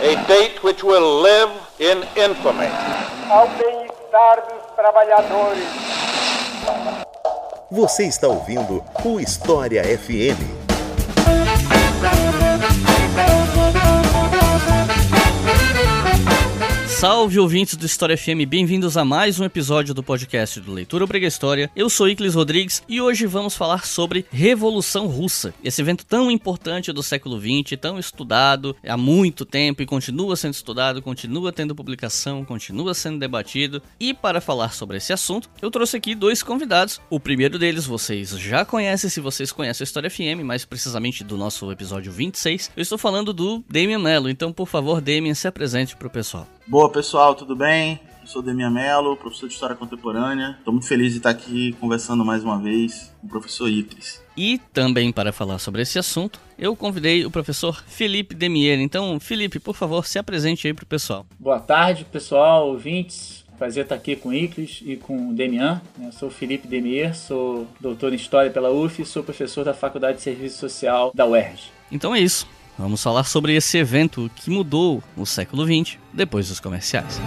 A date which will live in infamy. Ao bem-estar dos trabalhadores. Você está ouvindo o História FM. Salve ouvintes do História FM, bem-vindos a mais um episódio do podcast do Leitura Obriga História. Eu sou Iclis Rodrigues e hoje vamos falar sobre Revolução Russa, esse evento tão importante do século XX, tão estudado há muito tempo e continua sendo estudado, continua tendo publicação, continua sendo debatido. E para falar sobre esse assunto, eu trouxe aqui dois convidados. O primeiro deles vocês já conhecem se vocês conhecem a História FM, mais precisamente do nosso episódio 26. Eu estou falando do Damian Mello, então por favor, Damian, se apresente para o pessoal. Boa pessoal, tudo bem? Eu sou Demian Mello, professor de História Contemporânea. Estou muito feliz de estar aqui conversando mais uma vez com o professor Itris. E também para falar sobre esse assunto, eu convidei o professor Felipe Demier. Então, Felipe, por favor, se apresente aí para o pessoal. Boa tarde, pessoal, ouvintes. Prazer estar aqui com o Iclis e com o Demian. Eu sou Felipe Demier, sou doutor em História pela UF e sou professor da Faculdade de Serviço Social da UERJ. Então é isso. Vamos falar sobre esse evento que mudou o século XX depois dos comerciais.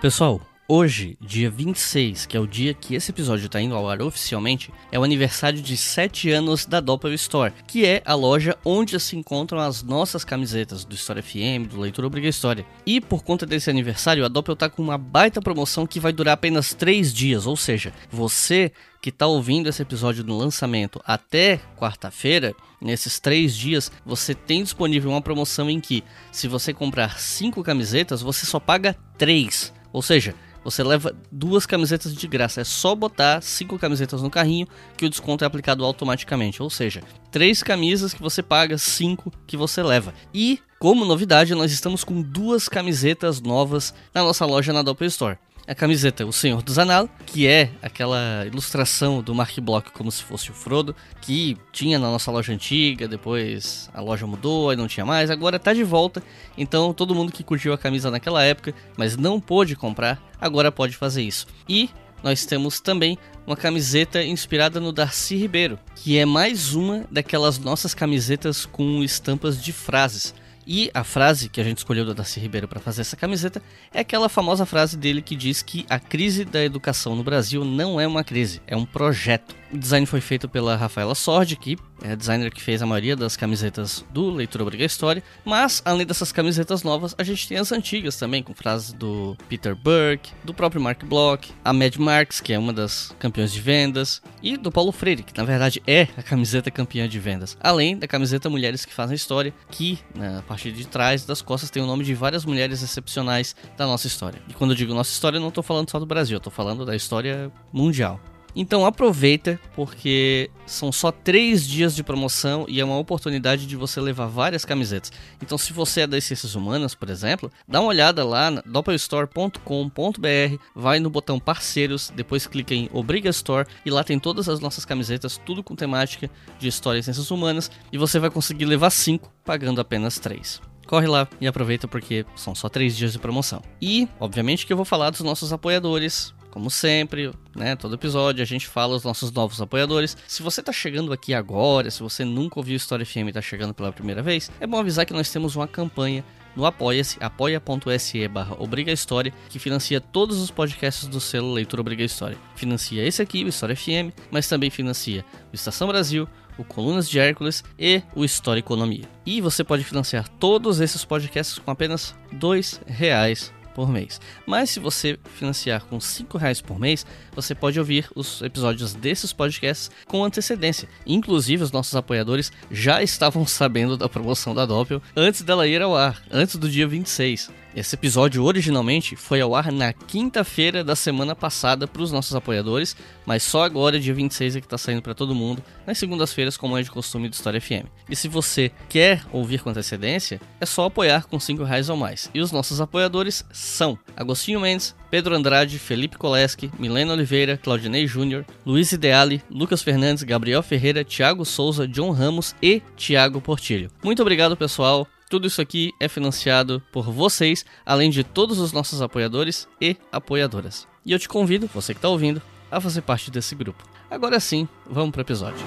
Pessoal, Hoje, dia 26, que é o dia que esse episódio está indo ao ar oficialmente, é o aniversário de 7 anos da Doppel Store, que é a loja onde se encontram as nossas camisetas do História FM, do Leitura Obriga História. E por conta desse aniversário, a Doppel tá com uma baita promoção que vai durar apenas 3 dias, ou seja, você que está ouvindo esse episódio no lançamento até quarta-feira, nesses três dias, você tem disponível uma promoção em que, se você comprar cinco camisetas, você só paga três. Ou seja, você leva duas camisetas de graça. É só botar cinco camisetas no carrinho que o desconto é aplicado automaticamente. Ou seja, três camisas que você paga, cinco que você leva. E, como novidade, nós estamos com duas camisetas novas na nossa loja na Doppel Store a camiseta O Senhor dos Anal, que é aquela ilustração do Mark Block como se fosse o Frodo, que tinha na nossa loja antiga, depois a loja mudou, aí não tinha mais, agora tá de volta. Então todo mundo que curtiu a camisa naquela época, mas não pôde comprar, agora pode fazer isso. E nós temos também uma camiseta inspirada no Darcy Ribeiro, que é mais uma daquelas nossas camisetas com estampas de frases. E a frase que a gente escolheu do Darcy Ribeiro para fazer essa camiseta é aquela famosa frase dele que diz que a crise da educação no Brasil não é uma crise, é um projeto. O design foi feito pela Rafaela Sordi, que é a designer que fez a maioria das camisetas do Leitura Obriga História. Mas, além dessas camisetas novas, a gente tem as antigas também, com frases do Peter Burke, do próprio Mark Bloch, a Mad Marks, que é uma das campeãs de vendas, e do Paulo Freire, que na verdade é a camiseta campeã de vendas. Além da camiseta Mulheres que Fazem História, que na parte de trás das costas tem o nome de várias mulheres excepcionais da nossa história. E quando eu digo nossa história, eu não estou falando só do Brasil, eu estou falando da história mundial. Então aproveita, porque são só três dias de promoção e é uma oportunidade de você levar várias camisetas. Então, se você é das ciências humanas, por exemplo, dá uma olhada lá na doppelstore.com.br, vai no botão parceiros, depois clica em Obriga Store e lá tem todas as nossas camisetas, tudo com temática de história e ciências humanas, e você vai conseguir levar cinco pagando apenas três corre lá e aproveita porque são só três dias de promoção. E, obviamente, que eu vou falar dos nossos apoiadores. Como sempre, né, todo episódio a gente fala os nossos novos apoiadores. Se você está chegando aqui agora, se você nunca ouviu História FM e está chegando pela primeira vez, é bom avisar que nós temos uma campanha no Apoia-se, apoia.se barra Obriga História, que financia todos os podcasts do selo Leitura Obriga História. Financia esse aqui, o História FM, mas também financia o Estação Brasil, o Colunas de Hércules e o História Economia. E você pode financiar todos esses podcasts com apenas R$ reais por mês. Mas se você financiar com 5 reais por mês, você pode ouvir os episódios desses podcasts com antecedência. Inclusive, os nossos apoiadores já estavam sabendo da promoção da Doppel antes dela ir ao ar, antes do dia 26. Esse episódio originalmente foi ao ar na quinta-feira da semana passada para os nossos apoiadores, mas só agora, dia 26, é que está saindo para todo mundo, nas segundas-feiras, como é de costume do História FM. E se você quer ouvir com antecedência, é só apoiar com 5 reais ou mais. E os nossos apoiadores são Agostinho Mendes, Pedro Andrade, Felipe Koleski, Milena Oliveira, Claudinei Júnior, Luiz Ideali, Lucas Fernandes, Gabriel Ferreira, Thiago Souza, John Ramos e Thiago Portilho. Muito obrigado, pessoal. Tudo isso aqui é financiado por vocês, além de todos os nossos apoiadores e apoiadoras. E eu te convido, você que está ouvindo, a fazer parte desse grupo. Agora sim, vamos para o episódio.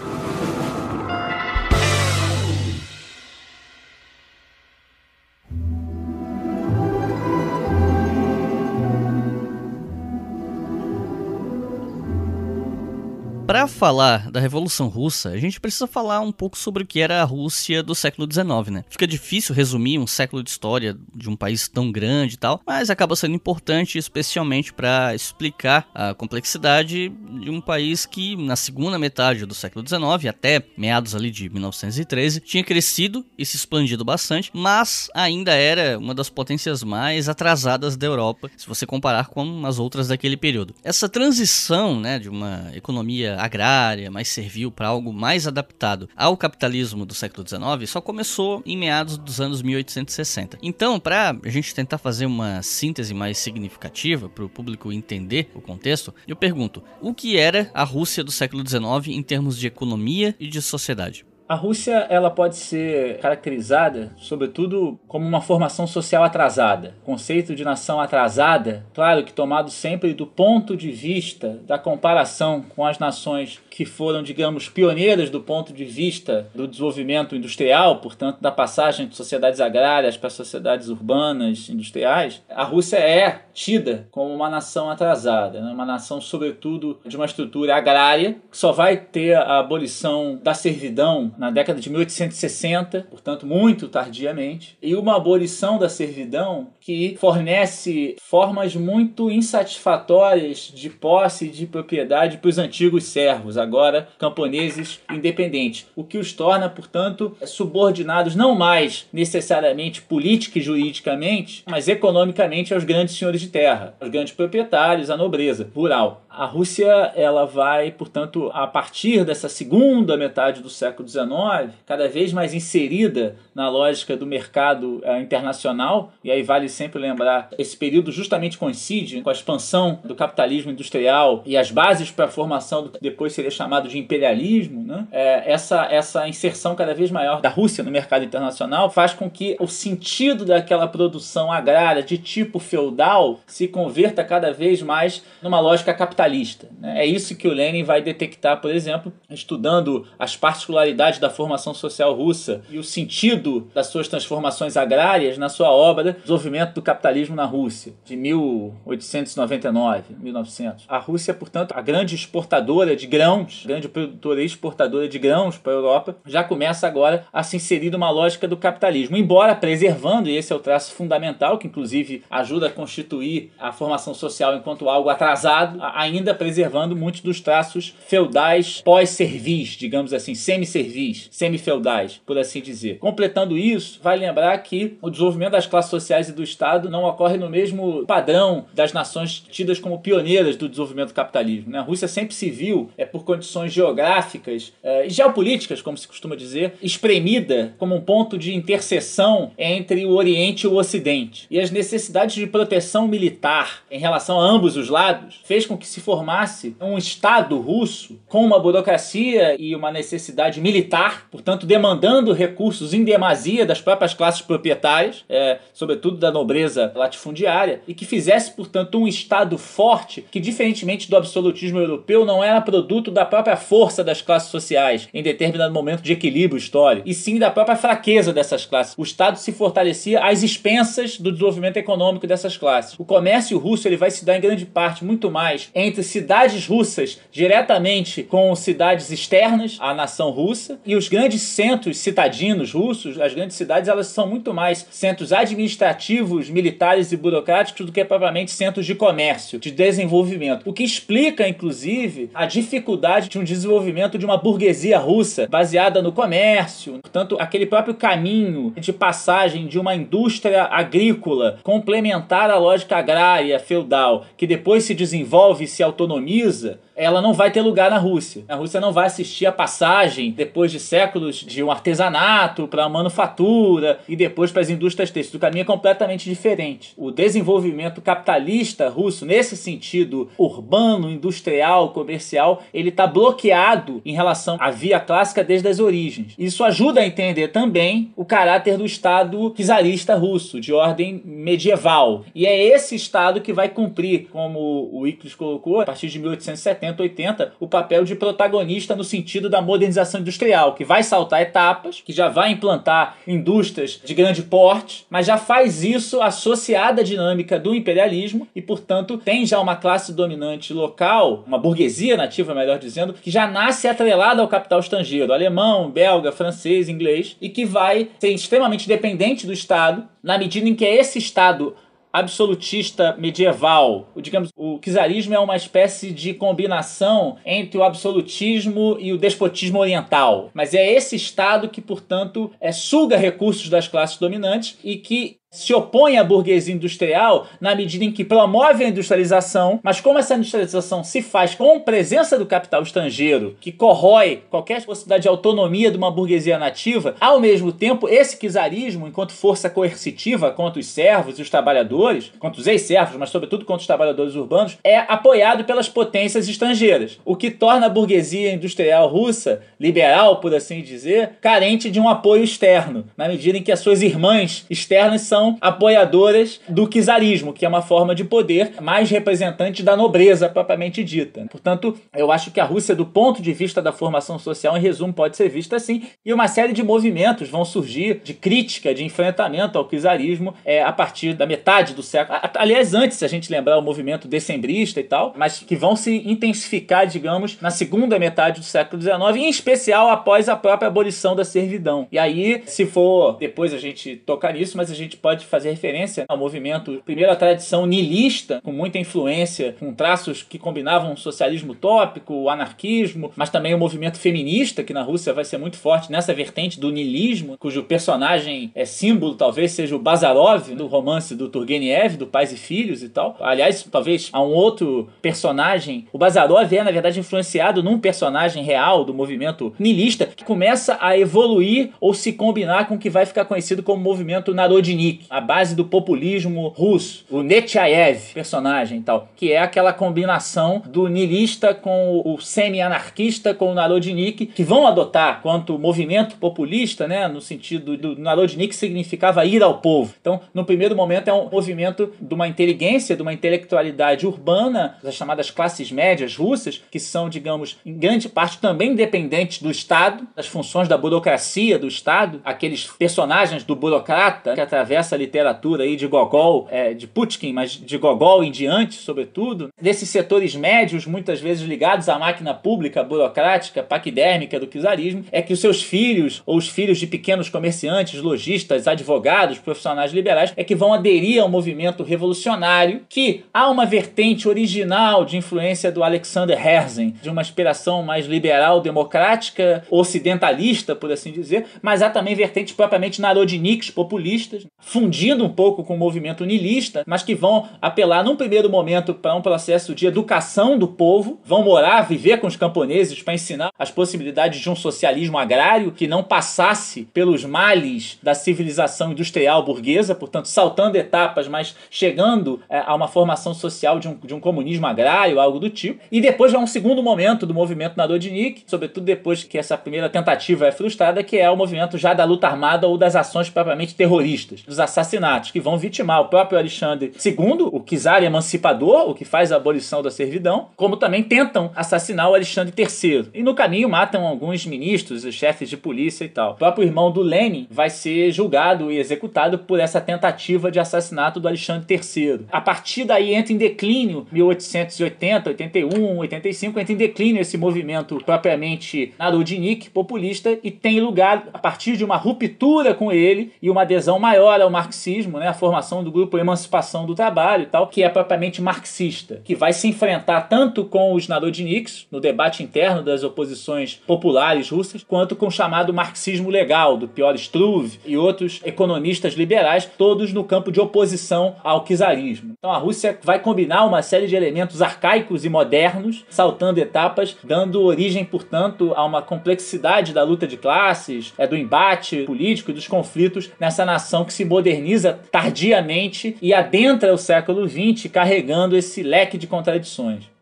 Para falar da Revolução Russa, a gente precisa falar um pouco sobre o que era a Rússia do século XIX, né? Fica difícil resumir um século de história de um país tão grande e tal, mas acaba sendo importante especialmente para explicar a complexidade de um país que na segunda metade do século XIX, até meados ali de 1913, tinha crescido e se expandido bastante, mas ainda era uma das potências mais atrasadas da Europa, se você comparar com as outras daquele período. Essa transição, né, de uma economia agrária, mas serviu para algo mais adaptado ao capitalismo do século XIX, só começou em meados dos anos 1860. Então, para a gente tentar fazer uma síntese mais significativa para o público entender o contexto, eu pergunto: o que era a Rússia do século XIX em termos de economia e de sociedade? A Rússia ela pode ser caracterizada, sobretudo, como uma formação social atrasada. O conceito de nação atrasada, claro que tomado sempre do ponto de vista da comparação com as nações que foram, digamos, pioneiras do ponto de vista do desenvolvimento industrial, portanto, da passagem de sociedades agrárias para sociedades urbanas industriais, a Rússia é tida como uma nação atrasada, né? uma nação, sobretudo, de uma estrutura agrária, que só vai ter a abolição da servidão na década de 1860, portanto, muito tardiamente, e uma abolição da servidão que fornece formas muito insatisfatórias de posse e de propriedade para os antigos servos agora camponeses independentes, o que os torna, portanto, subordinados não mais necessariamente política e juridicamente, mas economicamente aos grandes senhores de terra, aos grandes proprietários, à nobreza rural. A Rússia ela vai, portanto, a partir dessa segunda metade do século XIX, cada vez mais inserida na lógica do mercado uh, internacional, e aí vale sempre lembrar, esse período justamente coincide com a expansão do capitalismo industrial e as bases para a formação do que depois seria chamado de imperialismo, né? É, essa, essa inserção cada vez maior da Rússia no mercado internacional faz com que o sentido daquela produção agrária de tipo feudal se converta cada vez mais numa lógica capitalista. Né? É isso que o Lenin vai detectar, por exemplo, estudando as particularidades da formação social russa e o sentido das suas transformações agrárias na sua obra Desenvolvimento do Capitalismo na Rússia, de 1899, 1900. A Rússia, portanto, a grande exportadora de grãos, grande produtora e exportadora de grãos para a Europa, já começa agora a se inserir numa lógica do capitalismo, embora preservando, e esse é o traço fundamental, que inclusive ajuda a constituir a formação social enquanto algo atrasado, ainda preservando muitos dos traços feudais pós-servis, digamos assim, semi-servis, semi-feudais, por assim dizer. Completando isso, vai lembrar que o desenvolvimento das classes sociais e do Estado não ocorre no mesmo padrão das nações tidas como pioneiras do desenvolvimento do capitalismo. Né? A Rússia sempre se viu é, por condições geográficas é, e geopolíticas, como se costuma dizer, espremida como um ponto de interseção entre o Oriente e o Ocidente. E as necessidades de proteção militar em relação a ambos os lados fez com que se formasse um Estado russo com uma burocracia e uma necessidade militar, portanto, demandando recursos em demasia das próprias classes proprietárias, é, sobretudo da nobreza latifundiária, e que fizesse, portanto, um Estado forte que, diferentemente do absolutismo europeu, não era produto da própria força das classes sociais em determinado momento de equilíbrio histórico, e sim da própria fraqueza dessas classes. O Estado se fortalecia às expensas do desenvolvimento econômico dessas classes. O comércio russo ele vai se dar em grande parte muito mais entre cidades russas diretamente com cidades externas à nação russa e os grandes centros citadinos russos, as grandes cidades, elas são muito mais centros administrativos, militares e burocráticos do que propriamente centros de comércio, de desenvolvimento. O que explica, inclusive, a dificuldade de um desenvolvimento de uma burguesia russa baseada no comércio. Portanto, aquele próprio caminho de passagem de uma indústria agrícola complementar à lógica agrária feudal que depois se desenvolve e se autonomiza, ela não vai ter lugar na Rússia. A Rússia não vai assistir a passagem, depois de séculos, de um artesanato para a manufatura e depois para as indústrias têxteis. O caminho é completamente diferente. O desenvolvimento capitalista russo, nesse sentido urbano, industrial, comercial, ele está bloqueado em relação à via clássica desde as origens. Isso ajuda a entender também o caráter do Estado czarista russo, de ordem medieval. E é esse Estado que vai cumprir, como o Icles colocou, a partir de 1870, 70, 80, o papel de protagonista no sentido da modernização industrial, que vai saltar etapas, que já vai implantar indústrias de grande porte, mas já faz isso associada à dinâmica do imperialismo e, portanto, tem já uma classe dominante local, uma burguesia nativa, melhor dizendo, que já nasce atrelada ao capital estrangeiro, alemão, belga, francês, inglês, e que vai ser extremamente dependente do Estado, na medida em que é esse Estado absolutista medieval. O, digamos, o czarismo é uma espécie de combinação entre o absolutismo e o despotismo oriental. Mas é esse Estado que, portanto, é, suga recursos das classes dominantes e que se opõe à burguesia industrial na medida em que promove a industrialização, mas como essa industrialização se faz com presença do capital estrangeiro, que corrói qualquer possibilidade de autonomia de uma burguesia nativa, ao mesmo tempo, esse czarismo, enquanto força coercitiva contra os servos e os trabalhadores, contra os ex-servos, mas sobretudo contra os trabalhadores urbanos, é apoiado pelas potências estrangeiras, o que torna a burguesia industrial russa, liberal por assim dizer, carente de um apoio externo, na medida em que as suas irmãs externas são são apoiadoras do czarismo, que é uma forma de poder mais representante da nobreza propriamente dita. Portanto, eu acho que a Rússia, do ponto de vista da formação social, em resumo, pode ser vista assim. E uma série de movimentos vão surgir de crítica, de enfrentamento ao czarismo é, a partir da metade do século. Aliás, antes, se a gente lembrar o movimento decembrista e tal, mas que vão se intensificar, digamos, na segunda metade do século XIX, em especial após a própria abolição da servidão. E aí, se for depois a gente tocar nisso, mas a gente pode pode fazer referência ao movimento, primeiro a tradição nihilista, com muita influência, com traços que combinavam socialismo utópico, o anarquismo, mas também o movimento feminista, que na Rússia vai ser muito forte nessa vertente do niilismo, cujo personagem é símbolo talvez seja o Bazarov, do romance do Turgenev, do Pais e Filhos e tal. Aliás, talvez há um outro personagem. O Bazarov é, na verdade, influenciado num personagem real do movimento nihilista que começa a evoluir ou se combinar com o que vai ficar conhecido como movimento Narodnik, a base do populismo russo, o Nechayev, personagem e tal, que é aquela combinação do niilista com o semi-anarquista com o Narodnik, que vão adotar quanto movimento populista, né, no sentido do Narodnik significava ir ao povo. Então, no primeiro momento é um movimento de uma inteligência, de uma intelectualidade urbana, das chamadas classes médias russas, que são, digamos, em grande parte também dependentes do Estado, das funções da burocracia do Estado, aqueles personagens do burocrata que atravessa essa literatura aí de Gogol, é, de Pushkin, mas de Gogol em diante, sobretudo, desses setores médios, muitas vezes ligados à máquina pública, burocrática, paquidérmica do czarismo, é que os seus filhos, ou os filhos de pequenos comerciantes, lojistas, advogados, profissionais liberais, é que vão aderir ao movimento revolucionário, que há uma vertente original de influência do Alexander Herzen, de uma inspiração mais liberal, democrática, ocidentalista, por assim dizer, mas há também vertentes propriamente narodniks, populistas, fundindo um pouco com o movimento niilista, mas que vão apelar num primeiro momento para um processo de educação do povo, vão morar, viver com os camponeses para ensinar as possibilidades de um socialismo agrário que não passasse pelos males da civilização industrial burguesa, portanto, saltando etapas, mas chegando é, a uma formação social de um, de um comunismo agrário, algo do tipo. E depois vai um segundo momento do movimento Narodnik, sobretudo depois que essa primeira tentativa é frustrada, que é o movimento já da luta armada ou das ações propriamente terroristas, dos assassinatos que vão vitimar o próprio Alexandre II, o czar emancipador, o que faz a abolição da servidão, como também tentam assassinar o Alexandre III. E no caminho matam alguns ministros, os chefes de polícia e tal. O próprio irmão do Lenin vai ser julgado e executado por essa tentativa de assassinato do Alexandre III. A partir daí entra em declínio 1880, 81, 85, entra em declínio esse movimento propriamente narodnik, populista, e tem lugar a partir de uma ruptura com ele e uma adesão maior ao marxismo, né, a formação do grupo Emancipação do Trabalho e tal, que é propriamente marxista, que vai se enfrentar tanto com os narodniks, no debate interno das oposições populares russas, quanto com o chamado marxismo legal, do Piotr Struve e outros economistas liberais, todos no campo de oposição ao czarismo. Então a Rússia vai combinar uma série de elementos arcaicos e modernos, saltando etapas, dando origem, portanto, a uma complexidade da luta de classes, é do embate político e dos conflitos nessa nação que se moderniza tardiamente e adentra o século XX carregando esse leque de contradições.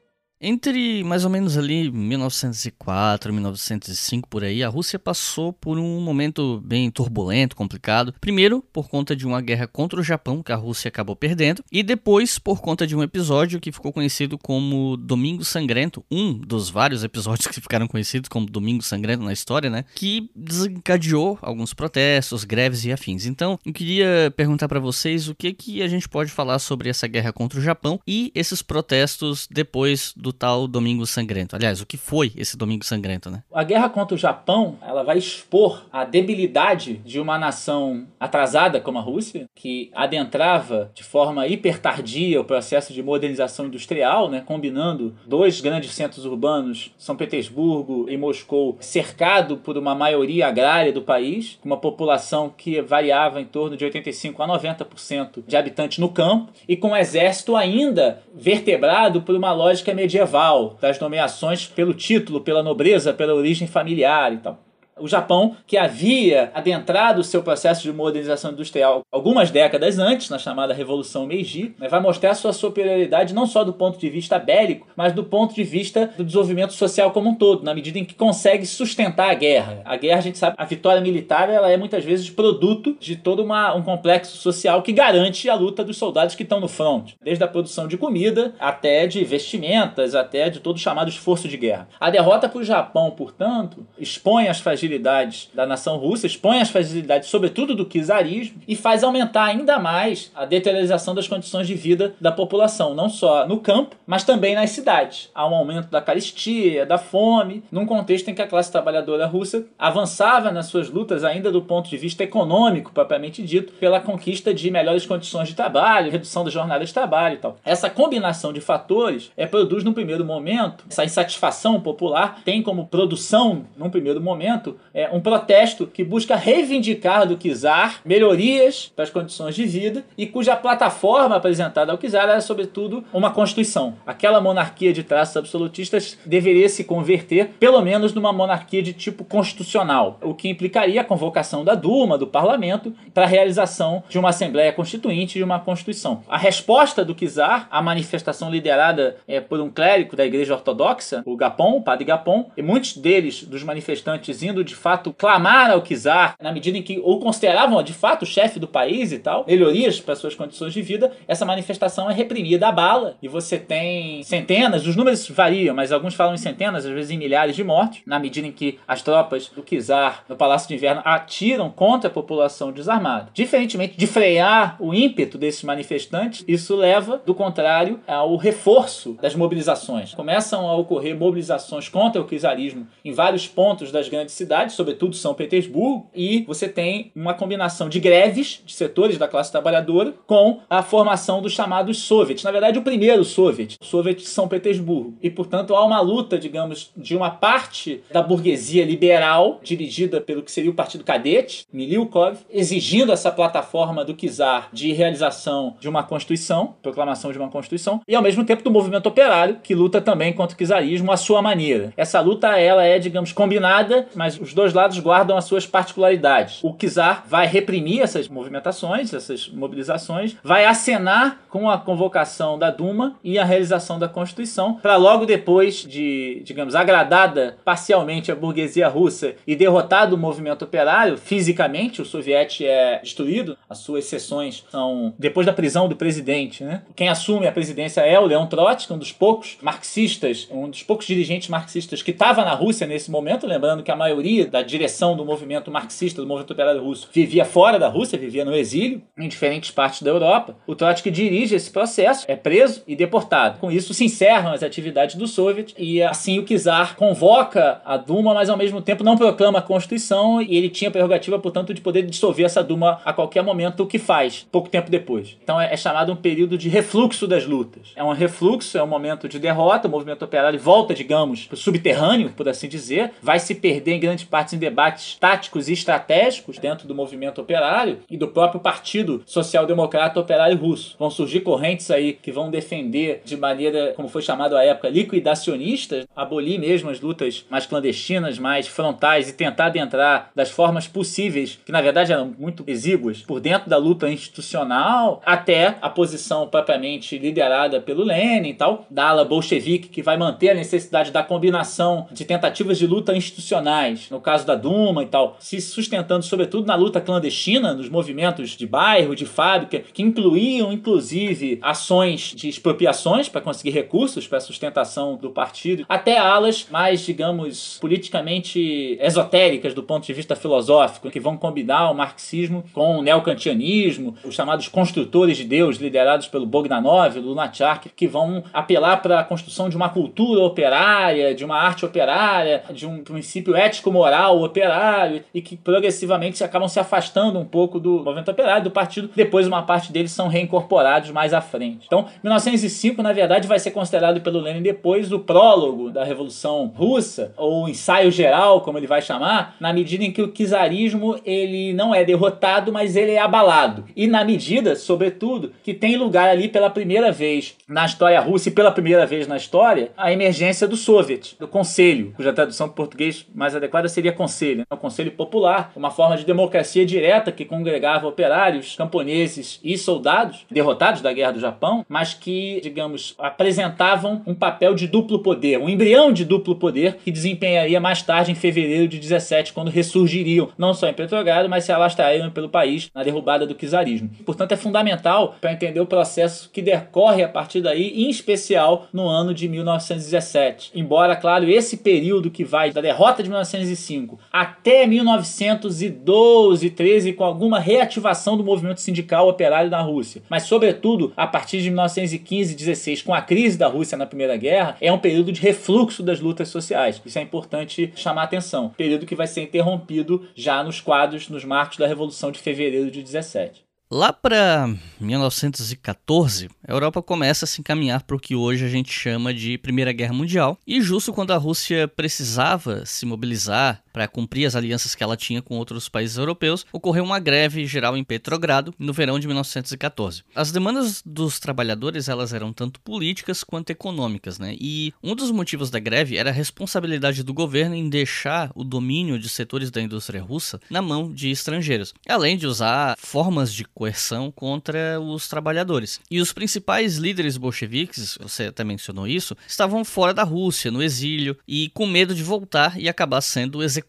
Entre mais ou menos ali 1904, 1905 por aí, a Rússia passou por um momento bem turbulento, complicado. Primeiro, por conta de uma guerra contra o Japão que a Rússia acabou perdendo, e depois por conta de um episódio que ficou conhecido como Domingo Sangrento, um dos vários episódios que ficaram conhecidos como Domingo Sangrento na história, né? Que desencadeou alguns protestos, greves e afins. Então, eu queria perguntar para vocês o que que a gente pode falar sobre essa guerra contra o Japão e esses protestos depois do do tal Domingo Sangrento. Aliás, o que foi esse Domingo Sangrento, né? A guerra contra o Japão, ela vai expor a debilidade de uma nação atrasada como a Rússia, que adentrava de forma hipertardia o processo de modernização industrial, né, combinando dois grandes centros urbanos, São Petersburgo e Moscou, cercado por uma maioria agrária do país, uma população que variava em torno de 85 a 90% de habitantes no campo, e com um exército ainda vertebrado por uma lógica medieval medieval, das nomeações pelo título, pela nobreza, pela origem familiar e tal o Japão, que havia adentrado o seu processo de modernização industrial algumas décadas antes, na chamada Revolução Meiji, né, vai mostrar sua superioridade não só do ponto de vista bélico, mas do ponto de vista do desenvolvimento social como um todo, na medida em que consegue sustentar a guerra. A guerra, a gente sabe, a vitória militar ela é muitas vezes produto de todo uma, um complexo social que garante a luta dos soldados que estão no front, desde a produção de comida até de vestimentas, até de todo o chamado esforço de guerra. A derrota para o Japão, portanto, expõe as fragilidades fragilidades da nação russa, expõe as fragilidades, sobretudo do czarismo, e faz aumentar ainda mais a deteriorização das condições de vida da população, não só no campo, mas também nas cidades. Há um aumento da caristia, da fome, num contexto em que a classe trabalhadora russa avançava nas suas lutas, ainda do ponto de vista econômico, propriamente dito, pela conquista de melhores condições de trabalho, redução da jornada de trabalho e tal. Essa combinação de fatores é, produz, no primeiro momento, essa insatisfação popular tem como produção, num primeiro momento, é, um protesto que busca reivindicar do czar melhorias para as condições de vida e cuja plataforma apresentada ao czar era, sobretudo, uma constituição. Aquela monarquia de traços absolutistas deveria se converter, pelo menos, numa monarquia de tipo constitucional, o que implicaria a convocação da Duma, do parlamento, para a realização de uma Assembleia Constituinte e de uma Constituição. A resposta do czar à manifestação liderada é, por um clérigo da Igreja Ortodoxa, o Gapon, o padre Gapon, e muitos deles, dos manifestantes, indo de fato clamar ao czar, na medida em que ou consideravam de fato o chefe do país e tal, melhorias para suas condições de vida, essa manifestação é reprimida à bala e você tem centenas, os números variam, mas alguns falam em centenas, às vezes em milhares de mortes, na medida em que as tropas do czar no Palácio de Inverno atiram contra a população desarmada. Diferentemente de frear o ímpeto desses manifestantes, isso leva, do contrário, ao reforço das mobilizações. Começam a ocorrer mobilizações contra o czarismo em vários pontos das grandes cidades, sobretudo São Petersburgo, e você tem uma combinação de greves de setores da classe trabalhadora com a formação dos chamados soviets. Na verdade, o primeiro soviet, o soviet de São Petersburgo. E, portanto, há uma luta, digamos, de uma parte da burguesia liberal, dirigida pelo que seria o Partido Cadete, Mililkov, exigindo essa plataforma do czar de realização de uma constituição, proclamação de uma constituição, e ao mesmo tempo do movimento operário, que luta também contra o czarismo à sua maneira. Essa luta, ela é, digamos, combinada, mas os dois lados guardam as suas particularidades. O czar vai reprimir essas movimentações, essas mobilizações, vai acenar com a convocação da Duma e a realização da Constituição, para logo depois de, digamos, agradada parcialmente a burguesia russa e derrotado o movimento operário, fisicamente, o soviete é destruído, as suas sessões são depois da prisão do presidente. Né? Quem assume a presidência é o Leon Trotsky, um dos poucos marxistas, um dos poucos dirigentes marxistas que estava na Rússia nesse momento, lembrando que a maioria da direção do movimento marxista, do movimento operário russo, vivia fora da Rússia, vivia no exílio, em diferentes partes da Europa. O Trotsky dirige esse processo, é preso e deportado. Com isso se encerram as atividades do Soviet e assim o czar convoca a Duma, mas ao mesmo tempo não proclama a Constituição e ele tinha a prerrogativa, portanto, de poder dissolver essa Duma a qualquer momento, o que faz pouco tempo depois. Então é, é chamado um período de refluxo das lutas. É um refluxo, é um momento de derrota, o movimento operário volta, digamos, para o subterrâneo, por assim dizer, vai se perder em grande parte em debates táticos e estratégicos dentro do movimento operário e do próprio Partido Social Democrata Operário Russo. Vão surgir correntes aí que vão defender de maneira, como foi chamado à época, liquidacionista, abolir mesmo as lutas mais clandestinas, mais frontais e tentar adentrar das formas possíveis, que na verdade eram muito exíguas, por dentro da luta institucional, até a posição propriamente liderada pelo Lenin e tal, da ala bolchevique, que vai manter a necessidade da combinação de tentativas de luta institucionais, no caso da Duma e tal, se sustentando sobretudo na luta clandestina, nos movimentos de bairro, de fábrica, que incluíam inclusive ações de expropriações para conseguir recursos para a sustentação do partido, até alas mais, digamos, politicamente esotéricas do ponto de vista filosófico, que vão combinar o marxismo com o neocantianismo, os chamados construtores de Deus, liderados pelo Bogdanov, Lunáchar, que vão apelar para a construção de uma cultura operária, de uma arte operária, de um princípio ético-moral operário, e que progressivamente acabam se afastando um pouco do movimento operário, do partido. Depois, uma parte deles são reincorporados mais à frente. Então, 1905, na verdade, vai ser considerado pelo Lenin depois o prólogo da Revolução Russa, ou ensaio geral, como ele vai chamar, na medida em que o czarismo ele não é derrotado, mas ele é abalado. E na medida, sobretudo, que tem lugar ali pela primeira vez na história russa e pela primeira vez na história, a emergência do Soviet, do Conselho, cuja tradução português mais adequada seria Conselho, né? o Conselho Popular, uma forma de democracia direta que congregava operários, camponeses e soldados derrotados da Guerra do Japão, mas que, digamos, apresentavam um papel de duplo poder, um embrião de duplo poder que desempenharia mais tarde em fevereiro de 17, quando ressurgiriam, não só em Petrogrado, mas se alastrariam pelo país na derrubada do czarismo. Portanto, é fundamental para entender o processo que decorre a partir daí, em especial no ano de 1917. Embora, claro, esse período que vai da derrota de 1905 até 1912, 13, com alguma reativação do movimento sindical operário na Rússia, mas sobretudo a partir de 1915 16, com a crise da Rússia na Primeira Guerra, é um período de refluxo das lutas sociais. Isso é importante chamar atenção. Período que vai ser interrompido já nos quadros, nos marcos da Revolução de Fevereiro de 17. Lá para 1914, a Europa começa a se encaminhar para o que hoje a gente chama de Primeira Guerra Mundial, e justo quando a Rússia precisava se mobilizar para cumprir as alianças que ela tinha com outros países europeus, ocorreu uma greve geral em Petrogrado no verão de 1914. As demandas dos trabalhadores elas eram tanto políticas quanto econômicas, né? E um dos motivos da greve era a responsabilidade do governo em deixar o domínio de setores da indústria russa na mão de estrangeiros, além de usar formas de coerção contra os trabalhadores. E os principais líderes bolcheviques, você até mencionou isso, estavam fora da Rússia, no exílio, e com medo de voltar e acabar sendo executados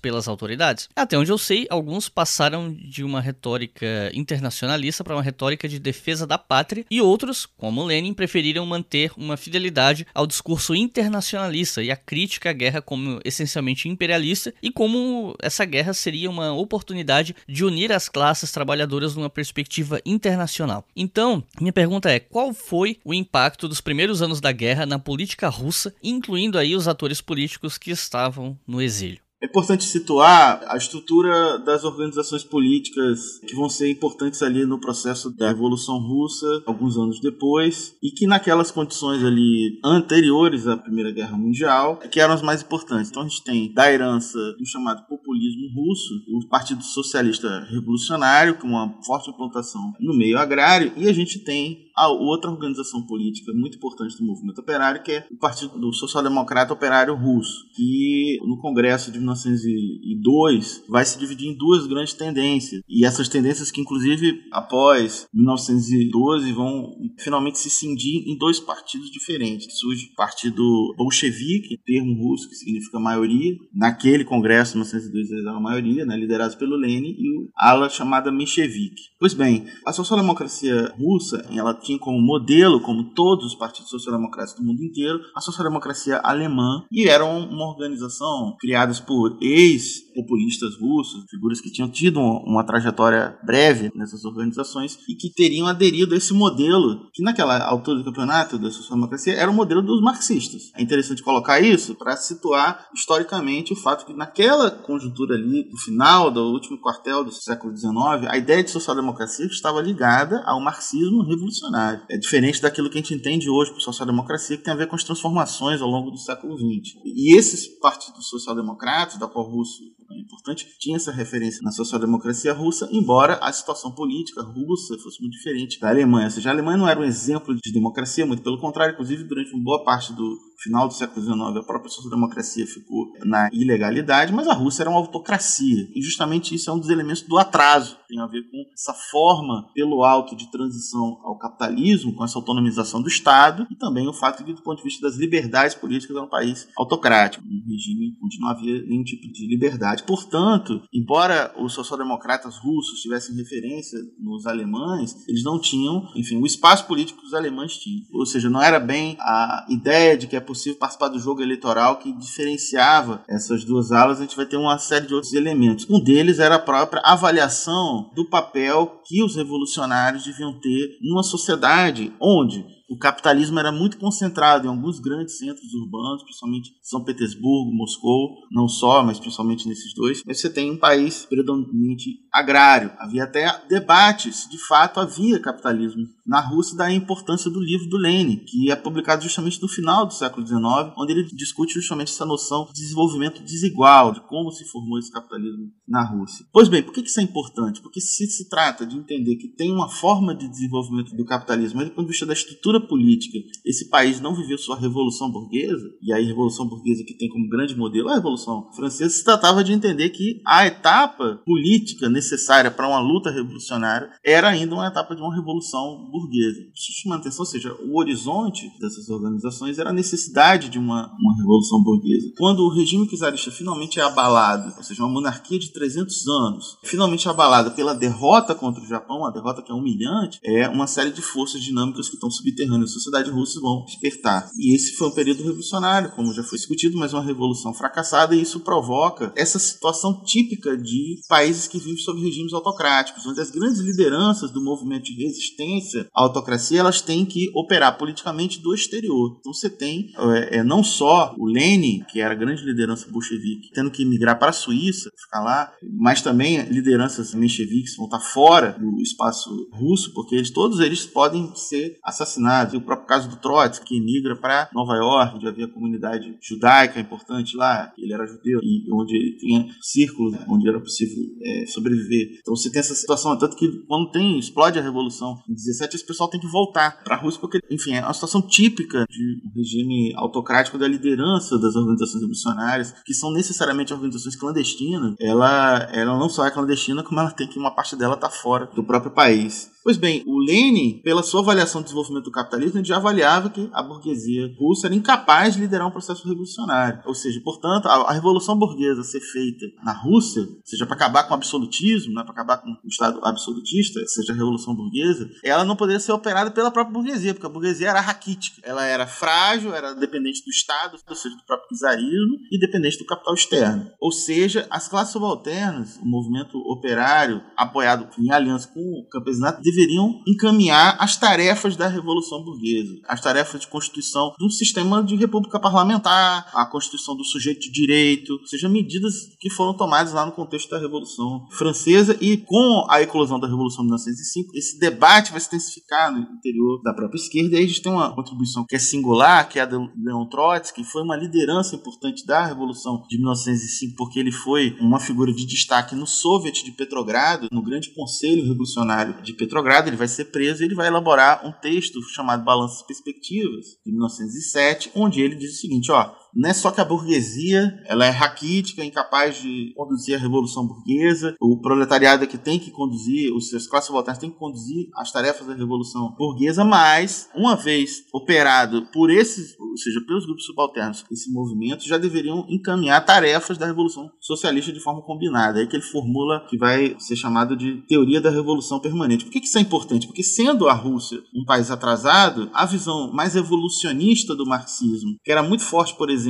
pelas autoridades. Até onde eu sei, alguns passaram de uma retórica internacionalista para uma retórica de defesa da pátria, e outros, como Lenin, preferiram manter uma fidelidade ao discurso internacionalista e a crítica à guerra como essencialmente imperialista e como essa guerra seria uma oportunidade de unir as classes trabalhadoras numa perspectiva internacional. Então, minha pergunta é: qual foi o impacto dos primeiros anos da guerra na política russa, incluindo aí os atores políticos que estavam no exílio? É importante situar a estrutura das organizações políticas que vão ser importantes ali no processo da Revolução Russa, alguns anos depois, e que naquelas condições ali anteriores à Primeira Guerra Mundial, que eram as mais importantes. Então a gente tem da herança do chamado populismo russo, o Partido Socialista Revolucionário, com uma forte implantação no meio agrário, e a gente tem a outra organização política muito importante do movimento operário, que é o Partido do Social Democrata Operário Russo, que no Congresso de 1902 vai se dividir em duas grandes tendências. E essas tendências que, inclusive, após 1912, vão finalmente se cindir em dois partidos diferentes. Surge o Partido Bolchevique, termo russo que significa maioria. Naquele Congresso de 1902 era a maioria, né, liderado pelo Lenin, e o ala chamada Menshevik. Pois bem, a social-democracia russa ela como modelo, como todos os partidos social-democratas do mundo inteiro, a social-democracia alemã, e era uma organização criada por ex-populistas russos, figuras que tinham tido uma trajetória breve nessas organizações e que teriam aderido a esse modelo, que naquela altura do campeonato da social-democracia era o modelo dos marxistas. É interessante colocar isso para situar historicamente o fato que naquela conjuntura ali, no final do último quartel do século XIX, a ideia de social-democracia estava ligada ao marxismo revolucionário. É diferente daquilo que a gente entende hoje por social-democracia, que tem a ver com as transformações ao longo do século XX. E esses partidos social-democratas, da qual o Russo é importante, tinha essa referência na social-democracia russa, embora a situação política russa fosse muito diferente da Alemanha. Ou seja, a Alemanha não era um exemplo de democracia, muito pelo contrário, inclusive durante uma boa parte do final do século XIX, a própria social-democracia ficou na ilegalidade, mas a Rússia era uma autocracia. E justamente isso é um dos elementos do atraso, tem a ver com essa forma pelo alto de transição ao capitalismo, com essa autonomização do Estado, e também o fato de do ponto de vista das liberdades políticas, era um país autocrático, um regime onde não havia nenhum tipo de liberdade. Portanto, embora os social-democratas russos tivessem referência nos alemães, eles não tinham, enfim, o espaço político que os alemães tinham. Ou seja, não era bem a ideia de que é possível participar do jogo eleitoral que diferenciava essas duas alas, a gente vai ter uma série de outros elementos. Um deles era a própria avaliação do papel que os revolucionários deviam ter numa sociedade onde o capitalismo era muito concentrado em alguns grandes centros urbanos, principalmente São Petersburgo, Moscou, não só, mas principalmente nesses dois. Mas você tem um país predominantemente agrário. Havia até debates, de fato havia capitalismo na Rússia, da importância do livro do Lenin, que é publicado justamente no final do século XIX, onde ele discute justamente essa noção de desenvolvimento desigual, de como se formou esse capitalismo na Rússia. Pois bem, por que isso é importante? Porque se se trata de entender que tem uma forma de desenvolvimento do capitalismo, mas do ponto de vista da estrutura estrutura política, esse país não viveu sua revolução burguesa, e aí revolução burguesa que tem como grande modelo a revolução francesa, se tratava de entender que a etapa política necessária para uma luta revolucionária era ainda uma etapa de uma revolução burguesa. Isso chama atenção, ou seja, o horizonte dessas organizações era a necessidade de uma, uma revolução burguesa. Quando o regime czarista finalmente é abalado, ou seja, uma monarquia de 300 anos, finalmente abalada pela derrota contra o Japão, uma derrota que é humilhante, é uma série de forças dinâmicas que estão subterrâneas da sociedade russa vão despertar. E esse foi um período revolucionário, como já foi discutido, mas uma revolução fracassada, e isso provoca essa situação típica de países que vivem sob regimes autocráticos, onde as grandes lideranças do movimento de resistência à autocracia elas têm que operar politicamente do exterior. Então você tem é, é não só o Lenin, que era grande liderança bolchevique, tendo que migrar para a Suíça, ficar lá, mas também lideranças mencheviques vão estar fora do espaço russo, porque eles, todos eles podem ser assassinados o próprio caso do Trotsky, que migra para Nova York, onde havia comunidade judaica importante lá, ele era judeu, e onde ele tinha círculos onde era possível é, sobreviver. Então você tem essa situação, tanto que quando tem, explode a Revolução em 17, esse pessoal tem que voltar para a Rússia, porque, enfim, é uma situação típica de um regime autocrático da liderança das organizações revolucionárias, que são necessariamente organizações clandestinas. Ela, ela não só é clandestina, como ela tem que uma parte dela tá fora do próprio país. Pois bem, o Lenin, pela sua avaliação do desenvolvimento do capitalismo, já avaliava que a burguesia russa era incapaz de liderar um processo revolucionário. Ou seja, portanto, a, a revolução burguesa ser feita na Rússia, seja para acabar com o absolutismo, né, para acabar com o Estado absolutista, seja a revolução burguesa, ela não poderia ser operada pela própria burguesia, porque a burguesia era raquítica. Ela era frágil, era dependente do Estado, ou seja, do próprio czarismo, e dependente do capital externo. Ou seja, as classes subalternas, o movimento operário, apoiado em aliança com o campesinato, deveriam encaminhar as tarefas da Revolução Burguesa, as tarefas de constituição de um sistema de república parlamentar, a constituição do sujeito de direito, seja, medidas que foram tomadas lá no contexto da Revolução Francesa. E com a eclosão da Revolução de 1905, esse debate vai se intensificar no interior da própria esquerda. E aí a gente tem uma contribuição que é singular, que é a de Leon Trotsky, que foi uma liderança importante da Revolução de 1905 porque ele foi uma figura de destaque no Soviet de Petrogrado, no grande conselho revolucionário de Petrogrado ele vai ser preso e ele vai elaborar um texto chamado Balanças Perspectivas, de 1907, onde ele diz o seguinte, ó, não é só que a burguesia ela é raquítica, incapaz de conduzir a revolução burguesa, o proletariado é que tem que conduzir, os seus classes subalternas têm que conduzir as tarefas da revolução burguesa, mas uma vez operado por esses, ou seja, pelos grupos subalternos, esse movimento já deveriam encaminhar tarefas da revolução socialista de forma combinada. É aí que ele formula que vai ser chamado de teoria da revolução permanente. Por que isso é importante? Porque sendo a Rússia um país atrasado, a visão mais evolucionista do marxismo, que era muito forte, por exemplo,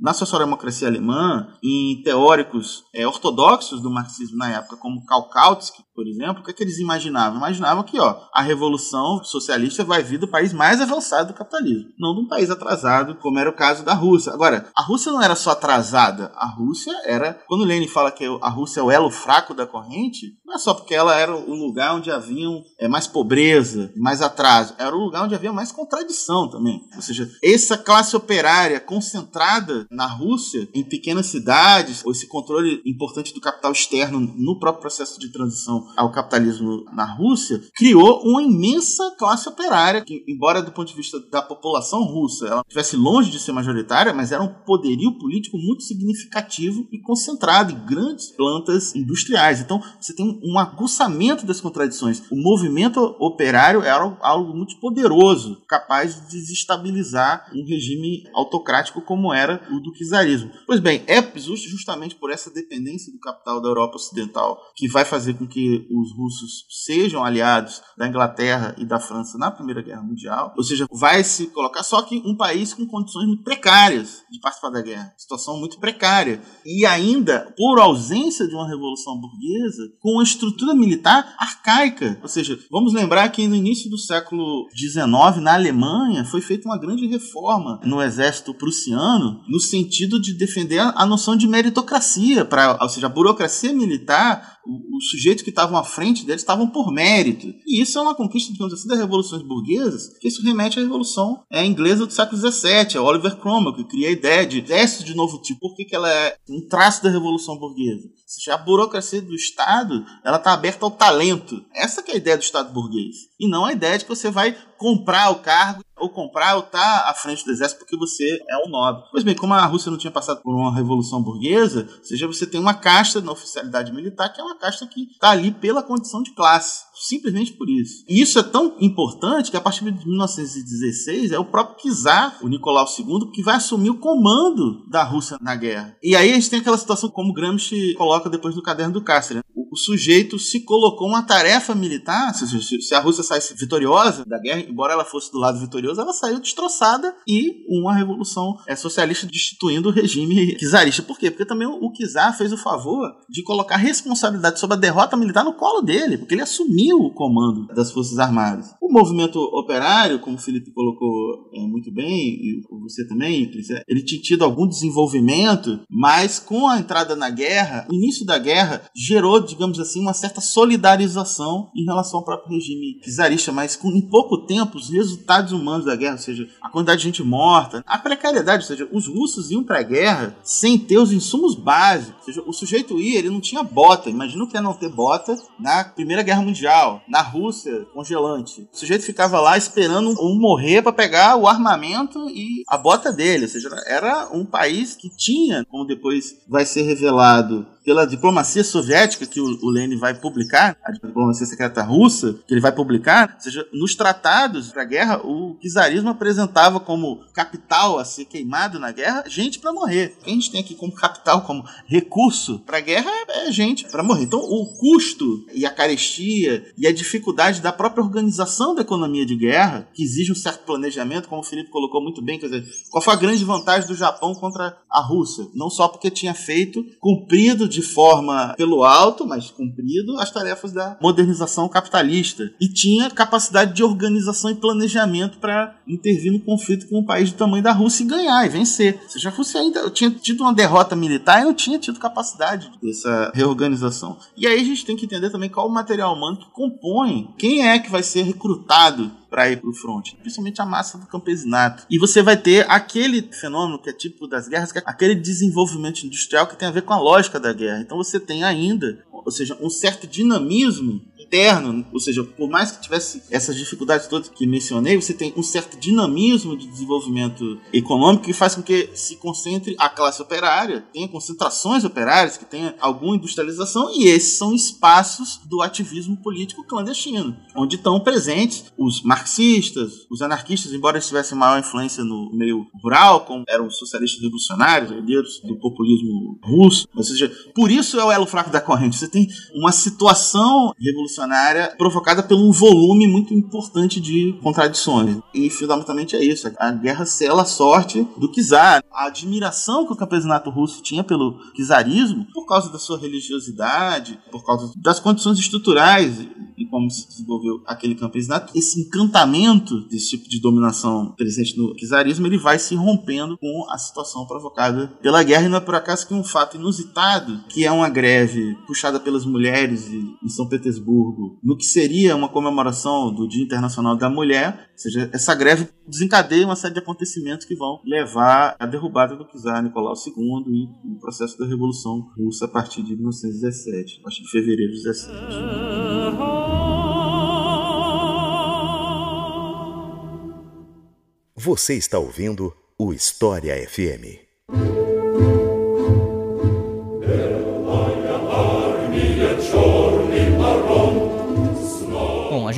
na social-democracia alemã, em teóricos é, ortodoxos do marxismo na época, como Karl Kautsky, por exemplo, o que, é que eles imaginavam? Imaginavam que ó, a revolução socialista vai vir do país mais avançado do capitalismo, não de um país atrasado, como era o caso da Rússia. Agora, a Rússia não era só atrasada, a Rússia era. Quando Lenin fala que a Rússia é o elo fraco da corrente, não é só porque ela era o lugar onde haviam é, mais pobreza, mais atraso, era o lugar onde havia mais contradição também. Ou seja, essa classe operária concentrada na Rússia, em pequenas cidades, ou esse controle importante do capital externo no próprio processo de transição ao capitalismo na Rússia, criou uma imensa classe operária, que, embora do ponto de vista da população russa ela estivesse longe de ser majoritária, mas era um poderio político muito significativo e concentrado em grandes plantas industriais. Então, você tem um aguçamento das contradições. O movimento operário era algo muito poderoso, capaz de desestabilizar um regime autocrático como era o do czarismo. Pois bem, é justamente por essa dependência do capital da Europa Ocidental que vai fazer com que os russos sejam aliados da Inglaterra e da França na Primeira Guerra Mundial, ou seja, vai se colocar só que um país com condições muito precárias de participar da guerra, situação muito precária, e ainda por ausência de uma revolução burguesa, com uma estrutura militar arcaica, ou seja, vamos lembrar que no início do século XIX na Alemanha foi feita uma grande reforma no exército prussiano no sentido de defender a noção de meritocracia, para, ou seja, a burocracia militar os sujeitos que estavam à frente deles estavam por mérito. E isso é uma conquista, digamos assim, das revoluções burguesas, que isso remete à revolução é, inglesa do século XVII, é Oliver Cromwell, que cria a ideia de exército de novo tipo. Por que, que ela é um traço da revolução burguesa? A burocracia do Estado ela está aberta ao talento. Essa é a ideia do Estado burguês. E não a ideia de que você vai comprar o cargo ou comprar ou estar tá à frente do exército porque você é um nobre. Pois bem, como a Rússia não tinha passado por uma revolução burguesa, ou seja, você tem uma casta na oficialidade militar que é uma casta que está ali pela condição de classe. Simplesmente por isso. E isso é tão importante que a partir de 1916 é o próprio czar, o Nicolau II, que vai assumir o comando da Rússia na guerra. E aí a gente tem aquela situação como Gramsci coloca depois no caderno do Cáceres. Né? O, sujeito se colocou uma tarefa militar, se, a Rússia saísse vitoriosa da guerra, embora ela fosse do lado vitorioso, ela saiu destroçada e uma revolução é, socialista destituindo o regime czarista. Por quê? Porque também o czar fez o favor de colocar responsabilidade sobre a derrota militar no colo dele, porque ele assumiu o comando das Forças Armadas. O movimento operário, como o Felipe colocou é, muito bem, e você também, ele tinha tido algum desenvolvimento, mas com a entrada na guerra, o início da guerra gerou, digamos assim, uma certa solidarização em relação ao próprio regime czarista, mas com, em pouco tempo os resultados humanos da guerra, ou seja, a quantidade de gente morta, a precariedade, ou seja, os russos iam para a guerra sem ter os insumos básicos, ou seja, o sujeito ia, ele não tinha bota, imagina o que é não ter bota na Primeira Guerra Mundial, na Rússia, congelante. O sujeito ficava lá esperando um morrer para pegar o armamento e a bota dele, ou seja, era um país que tinha, como depois vai ser revelado, pela diplomacia soviética que o, o Lenin vai publicar, a diplomacia secreta russa que ele vai publicar, ou seja, nos tratados para a guerra, o czarismo apresentava como capital a ser queimado na guerra gente para morrer. O que a gente tem aqui como capital, como recurso para a guerra é, é gente para morrer. Então, o custo e a carestia e a dificuldade da própria organização da economia de guerra, que exige um certo planejamento, como o Felipe colocou muito bem, quer dizer, qual foi a grande vantagem do Japão contra a Rússia? Não só porque tinha feito, cumprido de forma pelo alto, mas cumprido, as tarefas da modernização capitalista. E tinha capacidade de organização e planejamento para intervir no conflito com um país do tamanho da Rússia e ganhar e vencer. Seja, a Rússia ainda tinha tido uma derrota militar e não tinha tido capacidade dessa reorganização. E aí a gente tem que entender também qual o material humano que compõe, quem é que vai ser recrutado para ir para o front, principalmente a massa do campesinato. E você vai ter aquele fenômeno que é tipo das guerras, que é aquele desenvolvimento industrial que tem a ver com a lógica da guerra. Então você tem ainda, ou seja, um certo dinamismo ou seja, por mais que tivesse essas dificuldades todas que mencionei, você tem um certo dinamismo de desenvolvimento econômico que faz com que se concentre a classe operária, tenha concentrações operárias, que tenha alguma industrialização, e esses são espaços do ativismo político clandestino, onde estão presentes os marxistas, os anarquistas, embora eles tivessem maior influência no meio rural, como eram os socialistas revolucionários, herdeiros do populismo russo, ou seja, por isso é o elo fraco da corrente. Você tem uma situação revolucionária provocada por um volume muito importante de contradições. E fundamentalmente é isso. A guerra sela a sorte do czar. A admiração que o campesinato russo tinha pelo czarismo, por causa da sua religiosidade, por causa das condições estruturais e como se desenvolveu aquele campesinato, esse encantamento desse tipo de dominação presente no czarismo, ele vai se rompendo com a situação provocada pela guerra. E não é por acaso que um fato inusitado, que é uma greve puxada pelas mulheres em São Petersburgo, no que seria uma comemoração do Dia Internacional da Mulher, ou seja, essa greve desencadeia uma série de acontecimentos que vão levar à derrubada do czar Nicolau II e o processo da Revolução Russa a partir de 1917, a partir de fevereiro de 17. Você está ouvindo o História FM.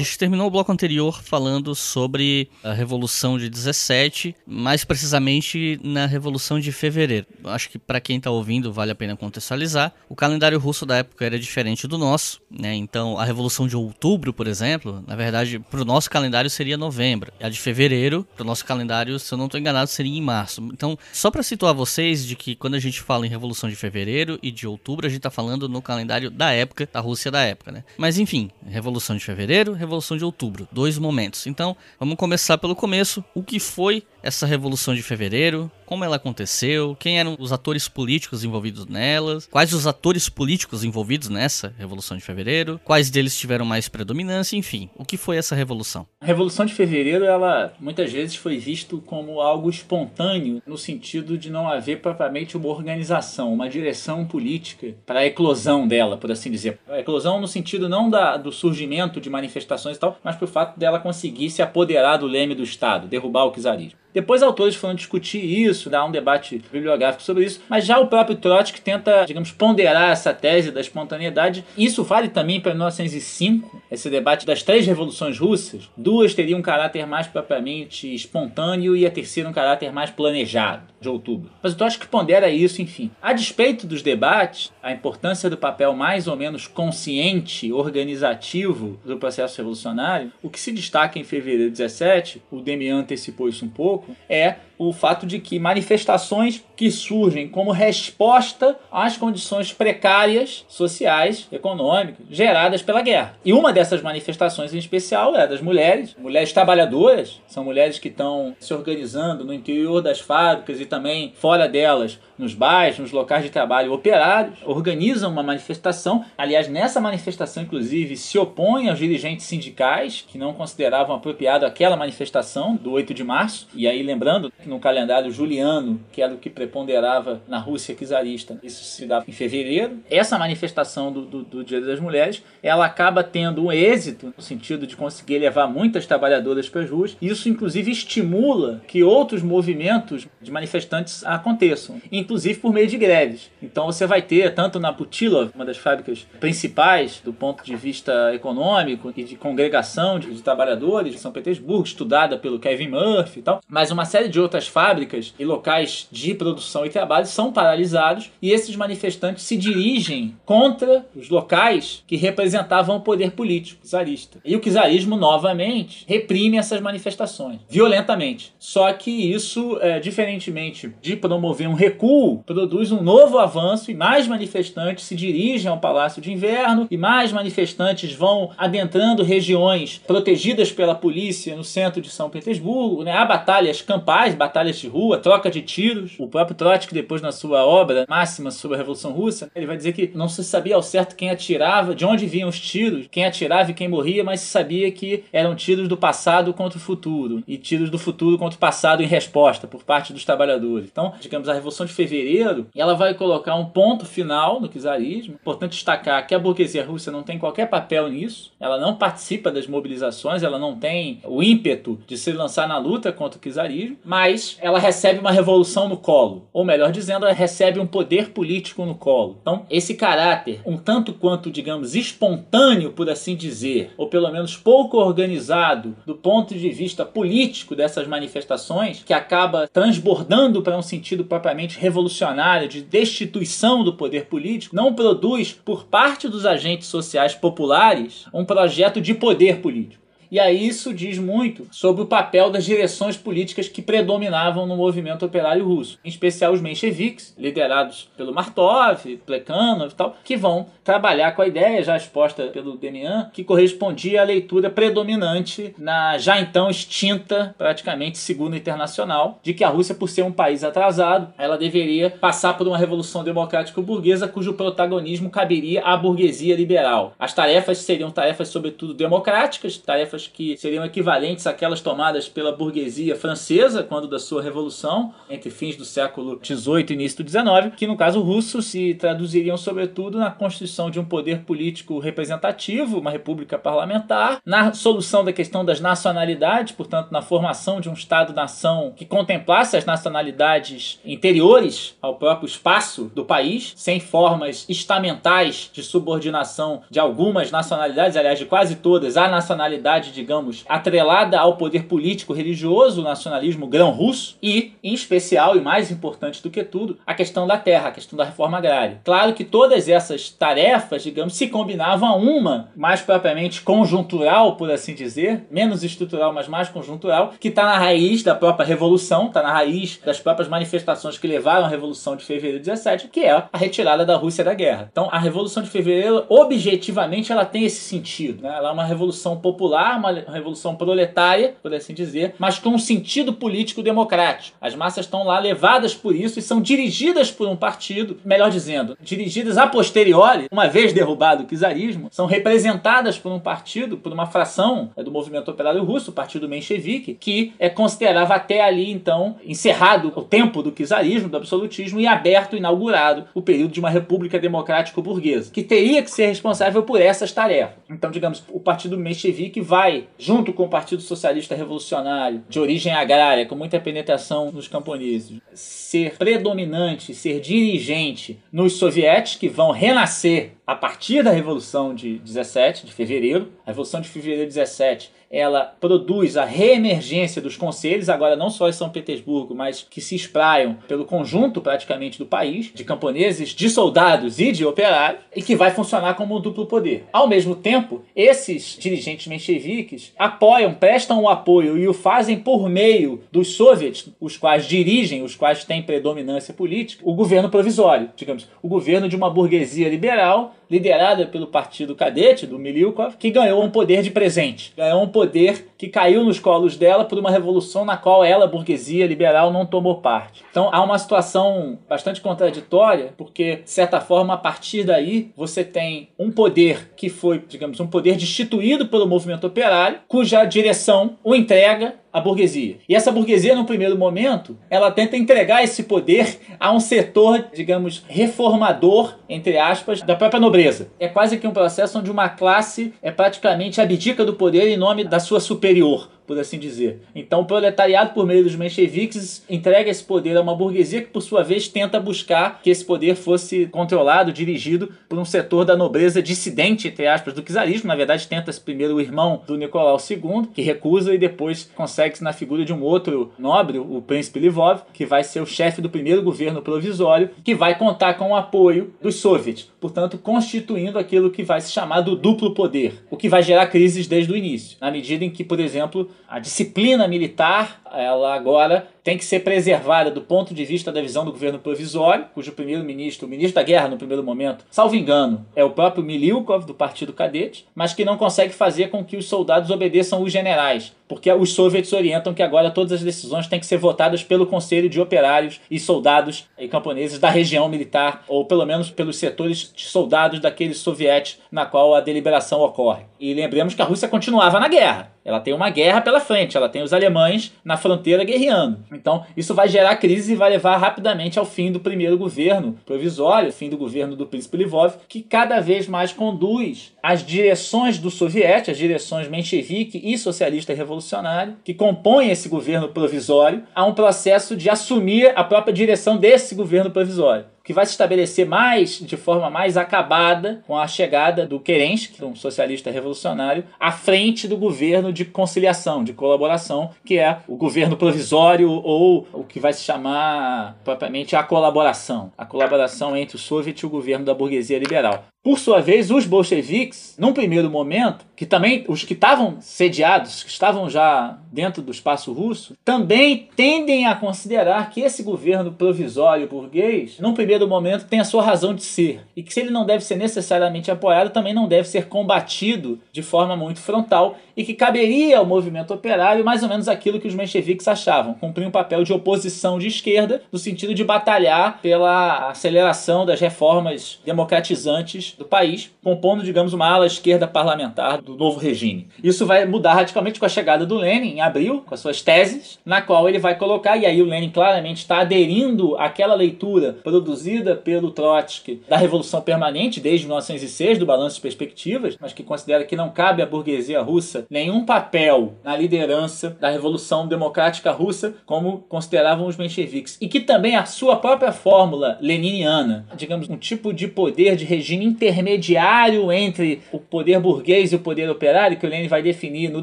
Gente terminou o bloco anterior falando sobre a Revolução de 17, mais precisamente na Revolução de Fevereiro. Acho que para quem está ouvindo vale a pena contextualizar. O calendário russo da época era diferente do nosso, né? Então a Revolução de Outubro, por exemplo, na verdade, para o nosso calendário seria novembro. A de Fevereiro, para o nosso calendário, se eu não estou enganado, seria em março. Então, só para situar vocês de que quando a gente fala em Revolução de Fevereiro e de Outubro, a gente está falando no calendário da época, da Rússia da época, né? Mas enfim, Revolução de Fevereiro, Revolução de Outubro, dois momentos. Então, vamos começar pelo começo. O que foi essa Revolução de Fevereiro? Como ela aconteceu? Quem eram os atores políticos envolvidos nelas? Quais os atores políticos envolvidos nessa Revolução de Fevereiro? Quais deles tiveram mais predominância? Enfim, o que foi essa revolução? A Revolução de Fevereiro, ela muitas vezes foi visto como algo espontâneo, no sentido de não haver propriamente uma organização, uma direção política para a eclosão dela, por assim dizer. A eclosão no sentido não da, do surgimento de manifestações e tal, mas pro fato dela conseguir se apoderar do leme do Estado, derrubar o czarismo. Depois autores foram discutir isso, dar um debate bibliográfico sobre isso, mas já o próprio Trotsky tenta, digamos, ponderar essa tese da espontaneidade. Isso vale também para 1905, esse debate das três revoluções russas. Duas teriam um caráter mais propriamente espontâneo e a terceira um caráter mais planejado, de outubro. Mas o Trotsky pondera isso, enfim. A despeito dos debates, a importância do papel mais ou menos consciente, organizativo do processo revolucionário, o que se destaca em fevereiro de 17, o Demian antecipou isso um pouco, é o fato de que manifestações que surgem como resposta às condições precárias sociais, econômicas, geradas pela guerra. E uma dessas manifestações em especial é das mulheres, mulheres trabalhadoras, são mulheres que estão se organizando no interior das fábricas e também fora delas, nos bairros, nos locais de trabalho operários, organizam uma manifestação. Aliás, nessa manifestação, inclusive, se opõem aos dirigentes sindicais que não consideravam apropriado aquela manifestação do 8 de março. E aí, lembrando no calendário juliano, que era o que preponderava na Rússia czarista, isso se dá em fevereiro. Essa manifestação do, do, do Dia das Mulheres, ela acaba tendo um êxito no sentido de conseguir levar muitas trabalhadoras para as ruas. Isso, inclusive, estimula que outros movimentos de manifestantes aconteçam, inclusive por meio de greves. Então você vai ter, tanto na Putilov, uma das fábricas principais do ponto de vista econômico e de congregação de, de trabalhadores de São Petersburgo, estudada pelo Kevin Murphy e tal, mas uma série de outras fábricas e locais de produção e trabalho são paralisados e esses manifestantes se dirigem contra os locais que representavam o poder político czarista. E o czarismo, novamente, reprime essas manifestações violentamente. Só que isso, é, diferentemente de promover um recuo, produz um novo avanço e mais manifestantes se dirigem ao Palácio de Inverno e mais manifestantes vão adentrando regiões protegidas pela polícia no centro de São Petersburgo. Né? Há batalhas campais, batalhas de rua, troca de tiros. O próprio Trotsky, depois na sua obra máxima sobre a Revolução Russa, ele vai dizer que não se sabia ao certo quem atirava, de onde vinham os tiros, quem atirava e quem morria, mas se sabia que eram tiros do passado contra o futuro e tiros do futuro contra o passado em resposta por parte dos trabalhadores. Então, digamos, a Revolução de Fevereiro, ela vai colocar um ponto final no czarismo. Importante destacar que a burguesia russa não tem qualquer papel nisso, ela não participa das mobilizações, ela não tem o ímpeto de se lançar na luta contra o czarismo, mas ela recebe uma revolução no colo, ou melhor dizendo, ela recebe um poder político no colo. Então, esse caráter, um tanto quanto, digamos, espontâneo, por assim dizer, ou pelo menos pouco organizado do ponto de vista político dessas manifestações, que acaba transbordando para um sentido propriamente revolucionário de destituição do poder político, não produz por parte dos agentes sociais populares um projeto de poder político. E aí isso diz muito sobre o papel das direções políticas que predominavam no movimento operário russo, em especial os mencheviques, liderados pelo Martov, Plekhanov e tal, que vão trabalhar com a ideia já exposta pelo Demian, que correspondia à leitura predominante na já então extinta, praticamente Segunda Internacional, de que a Rússia, por ser um país atrasado, ela deveria passar por uma revolução democrática burguesa cujo protagonismo caberia à burguesia liberal. As tarefas seriam tarefas sobretudo democráticas, tarefas que seriam equivalentes àquelas tomadas pela burguesia francesa quando da sua revolução, entre fins do século XVIII e início do XIX, que no caso russo se traduziriam sobretudo na constituição de um poder político representativo, uma república parlamentar, na solução da questão das nacionalidades, portanto na formação de um Estado-nação que contemplasse as nacionalidades interiores ao próprio espaço do país, sem formas estamentais de subordinação de algumas nacionalidades, aliás de quase todas, à nacionalidade digamos, atrelada ao poder político religioso, o nacionalismo grão-russo, e, em especial e mais importante do que tudo, a questão da terra, a questão da reforma agrária. Claro que todas essas tarefas, digamos, se combinavam a uma, mais propriamente conjuntural, por assim dizer, menos estrutural, mas mais conjuntural, que está na raiz da própria revolução, está na raiz das próprias manifestações que levaram à Revolução de Fevereiro de 17, que é a retirada da Rússia da guerra. Então, a Revolução de Fevereiro, objetivamente, ela tem esse sentido. Né? Ela é uma revolução popular, uma revolução proletária, por assim dizer, mas com um sentido político democrático. As massas estão lá levadas por isso e são dirigidas por um partido, melhor dizendo, dirigidas a posteriori, uma vez derrubado o czarismo, são representadas por um partido, por uma fração é, do movimento operário russo, o partido menchevique, que é considerava até ali então encerrado o tempo do czarismo, do absolutismo e aberto, inaugurado o período de uma república democrática burguesa, que teria que ser responsável por essas tarefas. Então, digamos, o partido menchevique vai vai, junto com o Partido Socialista Revolucionário, de origem agrária, com muita penetração nos camponeses, ser predominante, ser dirigente nos sovietes que vão renascer a partir da Revolução de 17 de fevereiro. A Revolução de fevereiro de 17 ela produz a reemergência dos conselhos, agora não só em São Petersburgo, mas que se espraiam pelo conjunto praticamente do país, de camponeses, de soldados e de operários, e que vai funcionar como um duplo poder. Ao mesmo tempo, esses dirigentes mencheviques apoiam, prestam o apoio e o fazem por meio dos soviets, os quais dirigem, os quais têm predominância política, o governo provisório, digamos, o governo de uma burguesia liberal liderada pelo partido cadete do Miliukov, que ganhou um poder de presente, ganhou um poder que caiu nos colos dela por uma revolução na qual ela, burguesia liberal, não tomou parte. Então há uma situação bastante contraditória, porque, de certa forma, a partir daí você tem um poder que foi, digamos, um poder destituído pelo movimento operário, cuja direção o entrega a burguesia. E essa burguesia, no primeiro momento, ela tenta entregar esse poder a um setor, digamos, reformador, entre aspas, da própria nobreza. É quase que um processo onde uma classe é praticamente abdica do poder em nome da sua superior por assim dizer. Então, o proletariado, por meio dos mencheviques, entrega esse poder a uma burguesia que, por sua vez, tenta buscar que esse poder fosse controlado, dirigido por um setor da nobreza dissidente, entre aspas, do czarismo. Na verdade, tenta-se primeiro o irmão do Nicolau II, que recusa, e depois consegue-se na figura de um outro nobre, o príncipe Livov, que vai ser o chefe do primeiro governo provisório, que vai contar com o apoio dos soviets, portanto, constituindo aquilo que vai se chamar do duplo poder, o que vai gerar crises desde o início, na medida em que, por exemplo, a disciplina militar, ela agora tem que ser preservada do ponto de vista da visão do governo provisório, cujo primeiro-ministro, o ministro da guerra no primeiro momento, salvo engano, é o próprio Miliukov do Partido Cadete, mas que não consegue fazer com que os soldados obedeçam os generais, porque os soviets orientam que agora todas as decisões têm que ser votadas pelo Conselho de Operários e Soldados e Camponeses da região militar, ou pelo menos pelos setores de soldados daqueles sovietes na qual a deliberação ocorre. E lembremos que a Rússia continuava na guerra. Ela tem uma guerra pela frente, ela tem os alemães na fronteira guerreando. Então, isso vai gerar crise e vai levar rapidamente ao fim do primeiro governo provisório, fim do governo do príncipe Livov, que cada vez mais conduz as direções do soviete, as direções menchevique e socialista revolucionário, que compõem esse governo provisório, a um processo de assumir a própria direção desse governo provisório que vai se estabelecer mais de forma mais acabada com a chegada do Kerensky, um socialista revolucionário, à frente do governo de conciliação, de colaboração, que é o governo provisório ou o que vai se chamar propriamente a colaboração, a colaboração entre o soviet e o governo da burguesia liberal. Por sua vez, os bolcheviques, num primeiro momento, que também os que estavam sediados, que estavam já dentro do espaço russo, também tendem a considerar que esse governo provisório burguês, num primeiro momento, tem a sua razão de ser. E que se ele não deve ser necessariamente apoiado, também não deve ser combatido de forma muito frontal e que caberia ao movimento operário mais ou menos aquilo que os mencheviques achavam, cumprir um papel de oposição de esquerda, no sentido de batalhar pela aceleração das reformas democratizantes do país, compondo, digamos, uma ala esquerda parlamentar do novo regime. Isso vai mudar radicalmente com a chegada do Lenin em abril, com as suas teses, na qual ele vai colocar, e aí o Lenin claramente está aderindo àquela leitura produzida pelo Trotsky da Revolução Permanente desde 1906, do Balanço de Perspectivas, mas que considera que não cabe à burguesia russa nenhum papel na liderança da Revolução Democrática Russa, como consideravam os mencheviques, e que também a sua própria fórmula leniniana, digamos, um tipo de poder de regime intermediário entre o poder burguês e o poder operário, que o Lenin vai definir no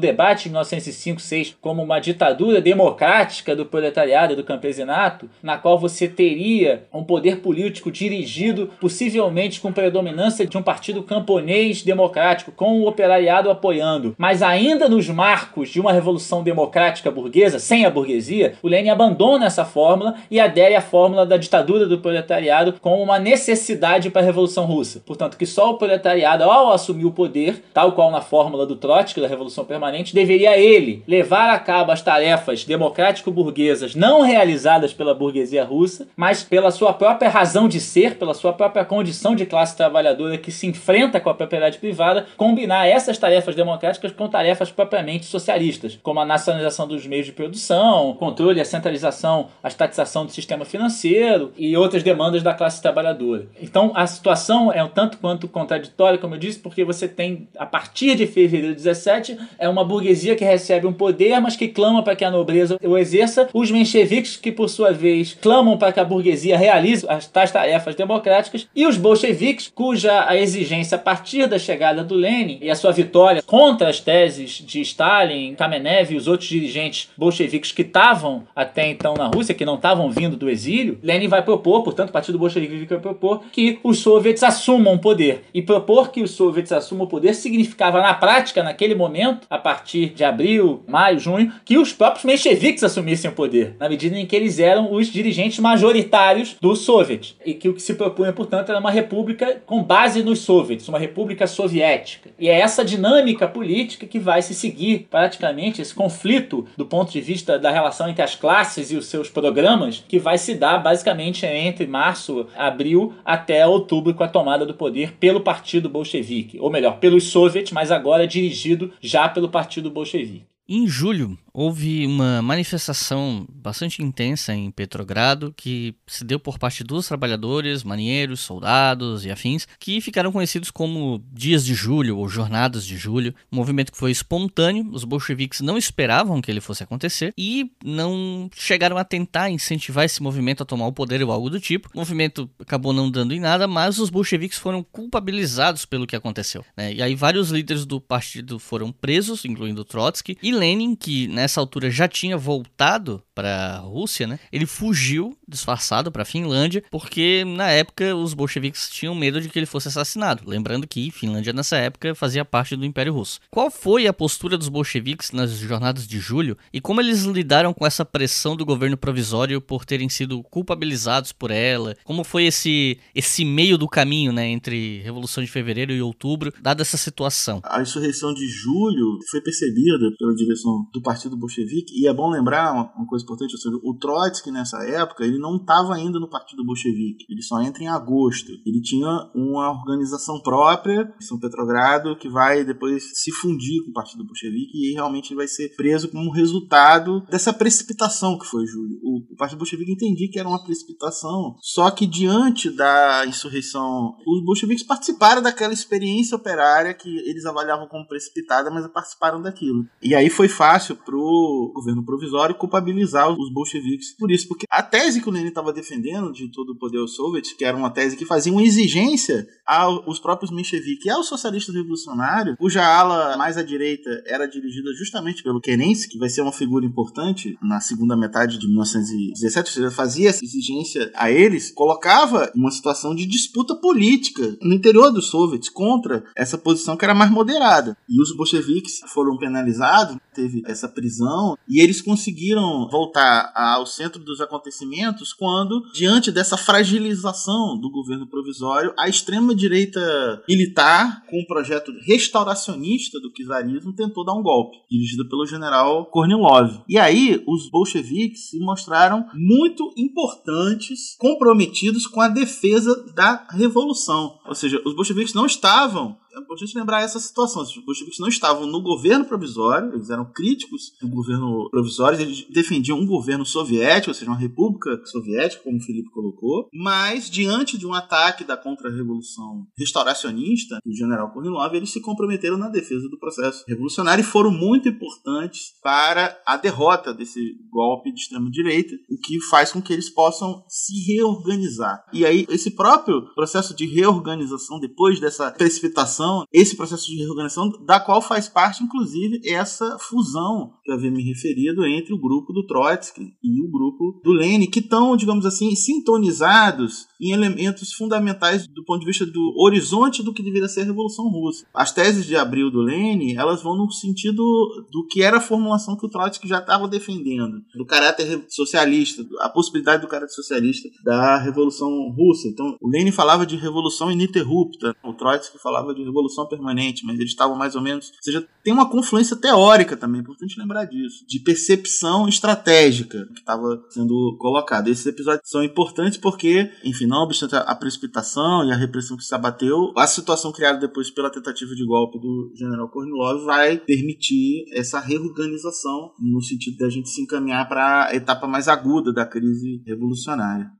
debate de 1905-6 como uma ditadura democrática do proletariado e do campesinato, na qual você teria um poder político dirigido possivelmente com predominância de um partido camponês democrático, com o operariado apoiando, mas ainda nos marcos de uma revolução democrática burguesa, sem a burguesia, o Lenin abandona essa fórmula e adere à fórmula da ditadura do proletariado como uma necessidade para a Revolução Russa. Portanto, que só o proletariado, ao assumir o poder, tal qual na fórmula do Trotsky da Revolução Permanente, deveria ele levar a cabo as tarefas democrático-burguesas não realizadas pela burguesia russa, mas pela sua própria razão de ser, pela sua própria condição de classe trabalhadora que se enfrenta com a propriedade privada, combinar essas tarefas democráticas com tarefas propriamente socialistas, como a nacionalização dos meios de produção, controle, a centralização, a estatização do sistema financeiro e outras demandas da classe trabalhadora. Então a situação é um tanto quanto contraditória, como eu disse, porque você tem, a partir de fevereiro de 17, é uma burguesia que recebe um poder, mas que clama para que a nobreza o exerça, os mencheviques que, por sua vez, clamam para que a burguesia realize as tais tarefas democráticas, e os bolcheviques, cuja a exigência a partir da chegada do Lenin e a sua vitória contra as teses teses de Stalin, Kamenev e os outros dirigentes bolcheviques que estavam até então na Rússia, que não estavam vindo do exílio, Lenin vai propor, portanto, o Partido Bolchevique vai propor que os soviets assumam o poder. E propor que os soviets assumam o poder significava, na prática, naquele momento, a partir de abril, maio, junho, que os próprios mencheviques assumissem o poder, na medida em que eles eram os dirigentes majoritários do soviet. E que o que se propunha, portanto, era uma república com base nos soviets, uma república soviética. E é essa dinâmica política que que vai se seguir praticamente esse conflito do ponto de vista da relação entre as classes e os seus programas, que vai se dar basicamente entre março, abril até outubro com a tomada do poder pelo Partido Bolchevique, ou melhor, pelos soviets, mas agora dirigido já pelo Partido Bolchevique. Em julho, houve uma manifestação bastante intensa em Petrogrado que se deu por parte dos trabalhadores, marinheiros, soldados e afins, que ficaram conhecidos como Dias de Julho ou Jornadas de Julho. Um movimento que foi espontâneo, os bolcheviques não esperavam que ele fosse acontecer e não chegaram a tentar incentivar esse movimento a tomar o poder ou algo do tipo. O movimento acabou não dando em nada, mas os bolcheviques foram culpabilizados pelo que aconteceu. Né? E aí vários líderes do partido foram presos, incluindo Trotsky, e Lenin, que nessa altura já tinha voltado para a Rússia, né? Ele fugiu disfarçado para a Finlândia, porque na época os bolcheviques tinham medo de que ele fosse assassinado. Lembrando que Finlândia nessa época fazia parte do Império Russo. Qual foi a postura dos bolcheviques nas jornadas de julho e como eles lidaram com essa pressão do governo provisório por terem sido culpabilizados por ela? Como foi esse esse meio do caminho, né, entre Revolução de Fevereiro e Outubro, dada essa situação? A insurreição de julho foi percebida pela direção do Partido Bolchevique e é bom lembrar uma, uma coisa importante, ou seja, o Trotsky nessa época, ele não estava ainda no Partido Bolchevique, ele só entra em agosto. Ele tinha uma organização própria, São Petrogrado, que vai depois se fundir com o Partido Bolchevique e realmente vai ser preso como resultado dessa precipitação que foi julho. O, o Partido Bolchevique entendia que era uma precipitação, só que diante da insurreição, os bolcheviques participaram daquela experiência operária que eles avaliavam como precipitada, mas participaram daquilo. E aí foi fácil pro governo provisório culpabilizar os bolcheviques por isso, porque a tese que o Lenin estava defendendo de todo o poder soviético, que era uma tese que fazia uma exigência aos próprios mencheviques e aos socialistas revolucionários, cuja ala mais à direita era dirigida justamente pelo Kerensky, que vai ser uma figura importante na segunda metade de 1917, ou seja, fazia essa exigência a eles, colocava uma situação de disputa política no interior dos soviets contra essa posição que era mais moderada. E os bolcheviques foram penalizados, teve essa prisão, e eles conseguiram voltar ao centro dos acontecimentos quando, diante dessa fragilização do governo provisório, a extrema-direita militar, com um projeto restauracionista do czarismo, tentou dar um golpe, dirigido pelo general Kornilov. E aí, os bolcheviques se mostraram muito importantes, comprometidos com a defesa da revolução. Ou seja, os bolcheviques não estavam é importante lembrar essa situação. Os bolcheviques não estavam no governo provisório, eles eram críticos do governo provisório, eles defendiam um governo soviético, ou seja, uma república soviética, como o Felipe colocou, mas diante de um ataque da contra-revolução restauracionista do general Kornilov, eles se comprometeram na defesa do processo revolucionário e foram muito importantes para a derrota desse golpe de extrema-direita, o que faz com que eles possam se reorganizar. E aí, esse próprio processo de reorganização, depois dessa precipitação esse processo de reorganização, da qual faz parte, inclusive, essa fusão que eu havia me referido entre o grupo do Trotsky e o grupo do Lenin, que estão, digamos assim, sintonizados em elementos fundamentais do ponto de vista do horizonte do que deveria ser a Revolução Russa. As teses de abril do Lenin, elas vão no sentido do que era a formulação que o Trotsky já estava defendendo, do caráter socialista, a possibilidade do caráter socialista da Revolução Russa. Então, o Lenin falava de revolução ininterrupta, o Trotsky falava de revolução permanente, mas eles estavam mais ou menos. Ou seja, tem uma confluência teórica também, é importante lembrar disso, de percepção estratégica que estava sendo colocada. Esses episódios são importantes porque, enfim, não obstante a precipitação e a repressão que se abateu, a situação criada depois pela tentativa de golpe do general Kornilov vai permitir essa reorganização no sentido da gente se encaminhar para a etapa mais aguda da crise revolucionária.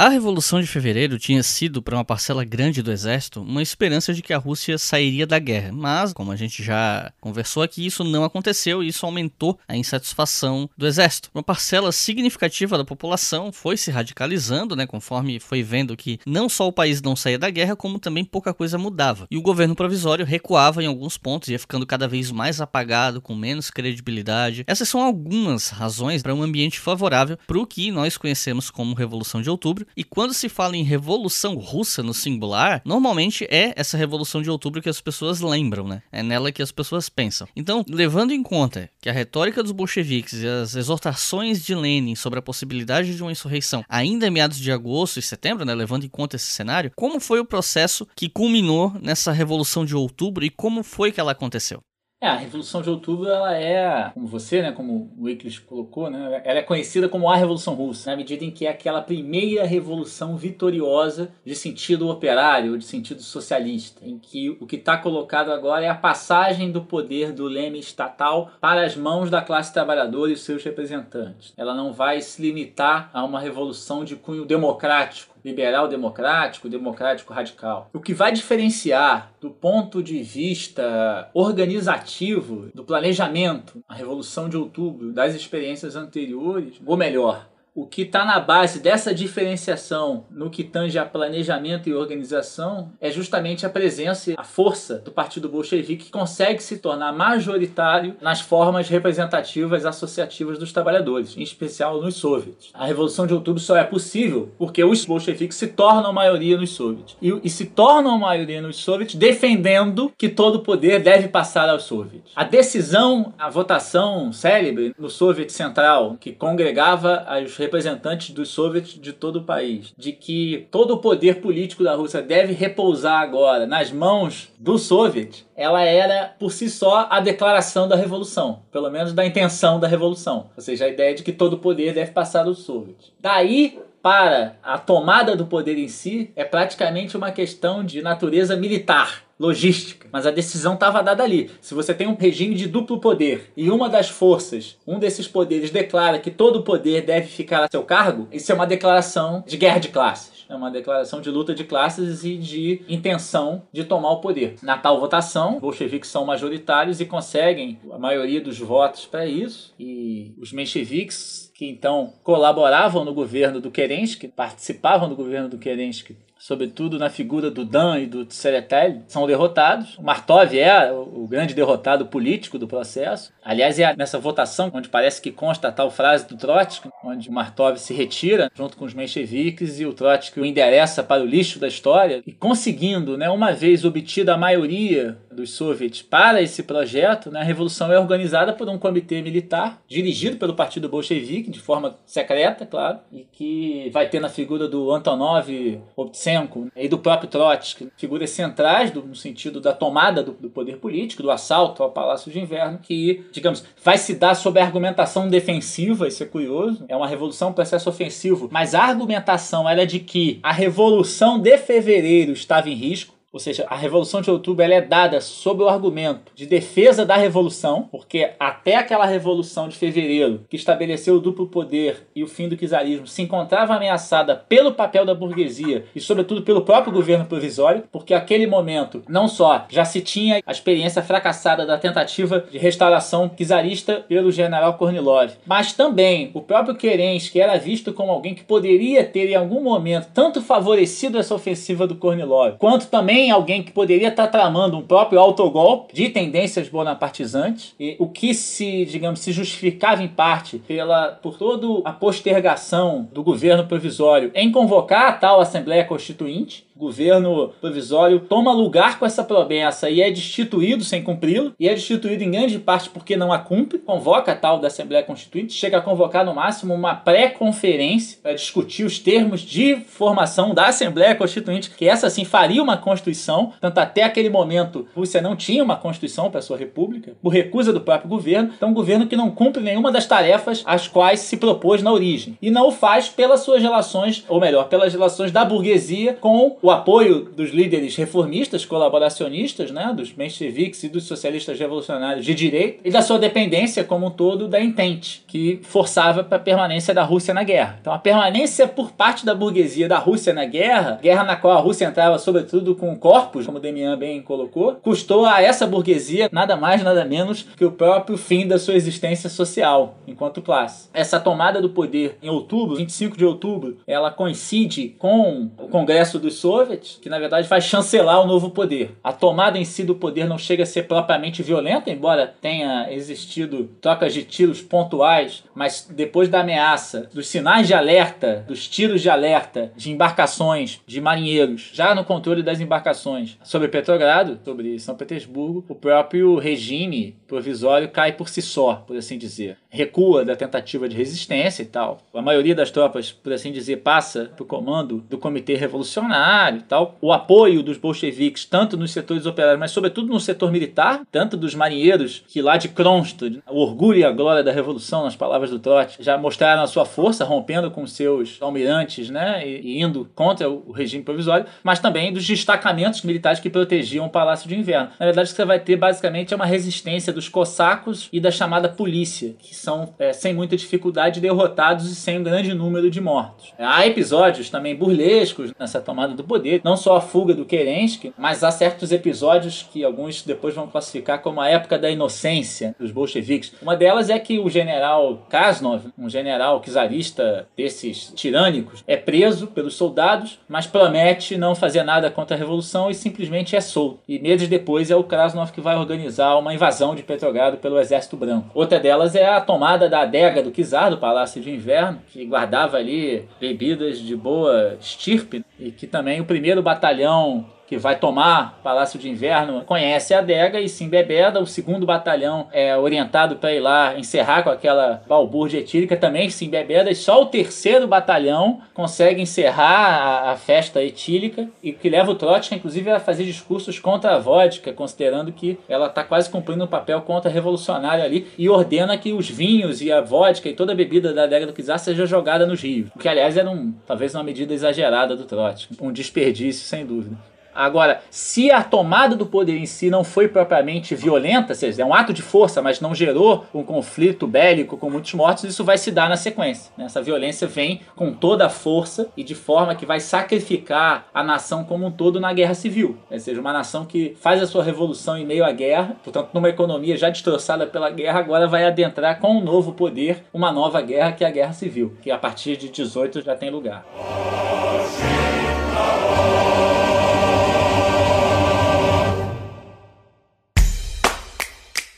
A Revolução de Fevereiro tinha sido, para uma parcela grande do exército, uma esperança de que a Rússia sairia da guerra, mas, como a gente já conversou aqui, isso não aconteceu e isso aumentou a insatisfação do exército. Uma parcela significativa da população foi se radicalizando, né, conforme foi vendo que não só o país não saía da guerra, como também pouca coisa mudava. E o governo provisório recuava em alguns pontos, ia ficando cada vez mais apagado, com menos credibilidade. Essas são algumas razões para um ambiente favorável para o que nós conhecemos como Revolução de Outubro e quando se fala em Revolução Russa no singular, normalmente é essa Revolução de Outubro que as pessoas lembram, né? É nela que as pessoas pensam. Então, levando em conta que a retórica dos bolcheviques e as exortações de Lenin sobre a possibilidade de uma insurreição ainda em meados de agosto e setembro, né, levando em conta esse cenário, como foi o processo que culminou nessa Revolução de Outubro e como foi que ela aconteceu? É, a Revolução de Outubro, ela é, como você, né, como o Euclides colocou, né, ela é conhecida como a Revolução Russa, na medida em que é aquela primeira revolução vitoriosa de sentido operário, de sentido socialista, em que o que está colocado agora é a passagem do poder do leme estatal para as mãos da classe trabalhadora e seus representantes. Ela não vai se limitar a uma revolução de cunho democrático, liberal democrático, democrático radical. O que vai diferenciar do ponto de vista organizativo do planejamento, a Revolução de Outubro, das experiências anteriores, ou melhor, o que está na base dessa diferenciação no que tange a planejamento e organização é justamente a presença, a força do Partido Bolchevique que consegue se tornar majoritário nas formas representativas associativas dos trabalhadores, em especial nos soviets. A Revolução de Outubro só é possível porque os bolcheviques se tornam maioria nos soviets. E, e se tornam maioria nos soviets defendendo que todo o poder deve passar aos soviets. A decisão, a votação célebre no Soviet Central, que congregava os representantes dos soviets de todo o país, de que todo o poder político da Rússia deve repousar agora nas mãos do soviet, ela era por si só a declaração da revolução, pelo menos da intenção da revolução, ou seja, a ideia de que todo o poder deve passar aos soviets. Daí para a tomada do poder em si é praticamente uma questão de natureza militar logística, mas a decisão estava dada ali. Se você tem um regime de duplo poder e uma das forças, um desses poderes declara que todo o poder deve ficar a seu cargo, isso é uma declaração de guerra de classes. É uma declaração de luta de classes e de intenção de tomar o poder. Na tal votação, bolcheviques são majoritários e conseguem a maioria dos votos para isso. E os mencheviques, que então colaboravam no governo do Kerensky, participavam do governo do Kerensky, sobretudo na figura do Dan e do Tseretelli, são derrotados. O Martov é o grande derrotado político do processo. Aliás, é nessa votação onde parece que consta a tal frase do Trotsky, onde o Martov se retira junto com os mencheviques e o Trotsky o endereça para o lixo da história e conseguindo, né, uma vez obtida a maioria dos soviets para esse projeto, né, a revolução é organizada por um comitê militar dirigido pelo Partido Bolchevique de forma secreta, claro, e que vai ter na figura do Antonov Obtsenko e do próprio Trotsky figuras centrais do, no sentido da tomada do, do poder político, do assalto ao Palácio de Inverno, que, digamos, vai se dar sob a argumentação defensiva, isso é curioso, é uma revolução, um processo ofensivo, mas a argumentação era de que a revolução de fevereiro estava em risco, ou seja, a Revolução de Outubro ela é dada sob o argumento de defesa da Revolução, porque até aquela Revolução de Fevereiro, que estabeleceu o duplo poder e o fim do czarismo, se encontrava ameaçada pelo papel da burguesia e, sobretudo, pelo próprio governo provisório, porque aquele momento não só já se tinha a experiência fracassada da tentativa de restauração czarista pelo general Kornilov, mas também o próprio Kerensky, que era visto como alguém que poderia ter em algum momento tanto favorecido essa ofensiva do Kornilov, quanto também também alguém que poderia estar tramando um próprio autogolpe de tendências bonapartizantes, e o que se, digamos, se justificava em parte pela por toda a postergação do governo provisório em convocar a tal Assembleia Constituinte, governo provisório toma lugar com essa promessa e é destituído sem cumpri-lo, e é destituído em grande parte porque não a cumpre, convoca a tal da Assembleia Constituinte, chega a convocar no máximo uma pré-conferência para discutir os termos de formação da Assembleia Constituinte, que essa sim faria uma Constituição, tanto até aquele momento Rússia não tinha uma Constituição para sua república, por recusa do próprio governo, então um governo que não cumpre nenhuma das tarefas às quais se propôs na origem, e não o faz pelas suas relações, ou melhor, pelas relações da burguesia com o o apoio dos líderes reformistas, colaboracionistas, né, dos mencheviques e dos socialistas revolucionários de direita, e da sua dependência como um todo da Entente, que forçava para a permanência da Rússia na guerra. Então a permanência por parte da burguesia da Rússia na guerra, guerra na qual a Rússia entrava sobretudo com corpos, como Demian bem colocou, custou a essa burguesia nada mais nada menos que o próprio fim da sua existência social enquanto classe. Essa tomada do poder em outubro, 25 de outubro, ela coincide com o Congresso dos Soviets Que na verdade vai chancelar o novo poder. A tomada em si do poder não chega a ser propriamente violenta, embora tenha existido trocas de tiros pontuais, mas depois da ameaça, dos sinais de alerta, dos tiros de alerta de embarcações de marinheiros, já no controle das embarcações sobre Petrogrado, sobre São Petersburgo, o próprio regime provisório cai por si só, por assim dizer. Recua da tentativa de resistência e tal. A maioria das tropas, por assim dizer, passa para o comando do Comitê Revolucionário tal. O apoio dos bolcheviques, tanto nos setores operários, mas sobretudo no setor militar, tanto dos marinheiros, que lá de Kronstadt, o orgulho e a glória da revolução, nas palavras do Trotsky, já mostraram a sua força, rompendo com seus almirantes, né, e, indo contra o regime provisório, mas também dos destacamentos militares que protegiam o Palácio de Inverno. Na verdade, o que você vai ter basicamente é uma resistência dos cossacos e da chamada polícia, que são, é, sem muita dificuldade, derrotados e sem um grande número de mortos. Há episódios também burlescos nessa tomada do poder poder. Não só a fuga do Kerensky, mas há certos episódios que alguns depois vão classificar como a época da inocência dos bolcheviques. Uma delas é que o general Krasnov, um general czarista desses tirânicos, é preso pelos soldados, mas promete não fazer nada contra a revolução e simplesmente é solto. E meses depois é o Krasnov que vai organizar uma invasão de Petrogrado pelo Exército Branco. Outra delas é a tomada da adega do czar, do Palácio de Inverno, que guardava ali bebidas de boa estirpe e que também o primeiro batalhão que vai tomar Palácio de Inverno, conhece a adega e se embebeda. O segundo batalhão é orientado para ir lá encerrar com aquela balbúrdia etílica, também se embebeda. E só o terceiro batalhão consegue encerrar a, a festa etílica e que leva o Trotsky, inclusive, a fazer discursos contra a vodka, considerando que ela está quase cumprindo um papel contra-revolucionário ali e ordena que os vinhos e a vodka e toda a bebida da adega do Czar seja jogada nos rios. O que, aliás, era um, talvez uma medida exagerada do Trotsky. Um desperdício, sem dúvida. Agora, se a tomada do poder em si não foi propriamente violenta, ou seja, é um ato de força, mas não gerou um conflito bélico com muitos mortos, isso vai se dar na sequência. Né? Essa violência vem com toda a força e de forma que vai sacrificar a nação como um todo na guerra civil. Ou seja, uma nação que faz a sua revolução em meio à guerra, portanto, numa economia já destroçada pela guerra, agora vai adentrar com um novo poder uma nova guerra, que é a guerra civil, que a partir de 18 já tem lugar.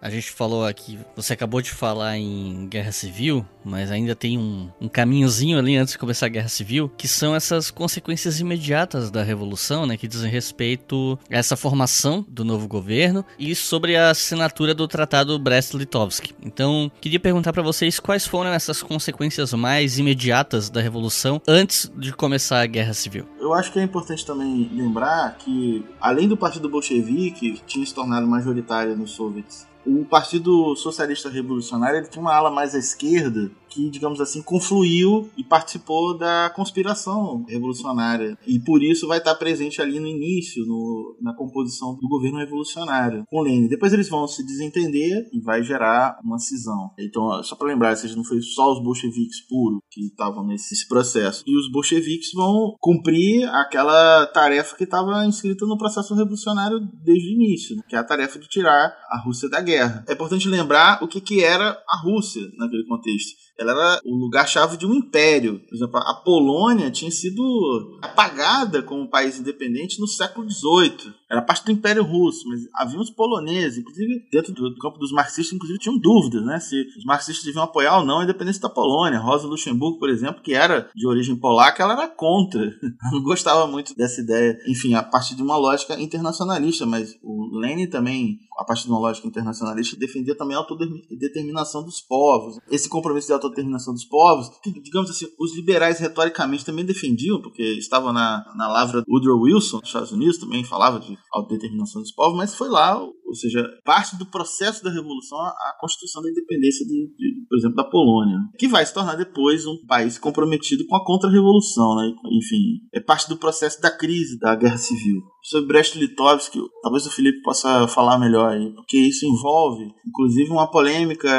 a gente falou aqui, você acabou de falar em guerra civil, mas ainda tem um, um, caminhozinho ali antes de começar a guerra civil, que são essas consequências imediatas da revolução, né, que dizem respeito a essa formação do novo governo e sobre a assinatura do Tratado Brest-Litovsk. Então, queria perguntar para vocês quais foram essas consequências mais imediatas da revolução antes de começar a guerra civil. Eu acho que é importante também lembrar que, além do Partido Bolchevique, que tinha se tornado majoritário nos soviets, o Partido Socialista Revolucionário ele tinha uma ala mais à esquerda que, digamos assim, confluiu e participou da conspiração revolucionária. E por isso vai estar presente ali no início, no, na composição do governo revolucionário, com Lenin. Depois eles vão se desentender e vai gerar uma cisão. Então, só para lembrar, seja, não foi só os bolcheviques puros que estavam nesse processo. E os bolcheviques vão cumprir aquela tarefa que estava inscrita no processo revolucionário desde o início, que é a tarefa de tirar a Rússia da guerra. É importante lembrar o que, que era a Rússia naquele contexto era o lugar-chave de um império. Por exemplo, a Polônia tinha sido apagada como país independente no século XVIII. Era parte do Império Russo, mas havia uns poloneses, inclusive dentro do campo dos marxistas, inclusive tinham dúvidas, né, se os marxistas deviam apoiar ou não a independência da Polônia. Rosa Luxemburgo, por exemplo, que era de origem polaca, ela era contra. Não gostava muito dessa ideia, enfim, a partir de uma lógica internacionalista, mas o Lenin também, a partir de uma lógica internacionalista, defendia também a autodeterminação dos povos. Esse compromisso de autodeterminação dos povos, que, digamos assim, os liberais retoricamente também defendiam, porque estavam na, na lavra Woodrow Wilson, nos Estados Unidos, também falava de autodeterminação dos povos, mas foi lá, ou seja, parte do processo da revolução a constituição da independência, de, de, por exemplo, da Polônia, que vai se tornar depois um país comprometido com a contra-revolução, né? Enfim, é parte do processo da crise da guerra civil sobre Brest-Litovsk, talvez o Felipe possa falar melhor aí, porque isso envolve, inclusive, uma polêmica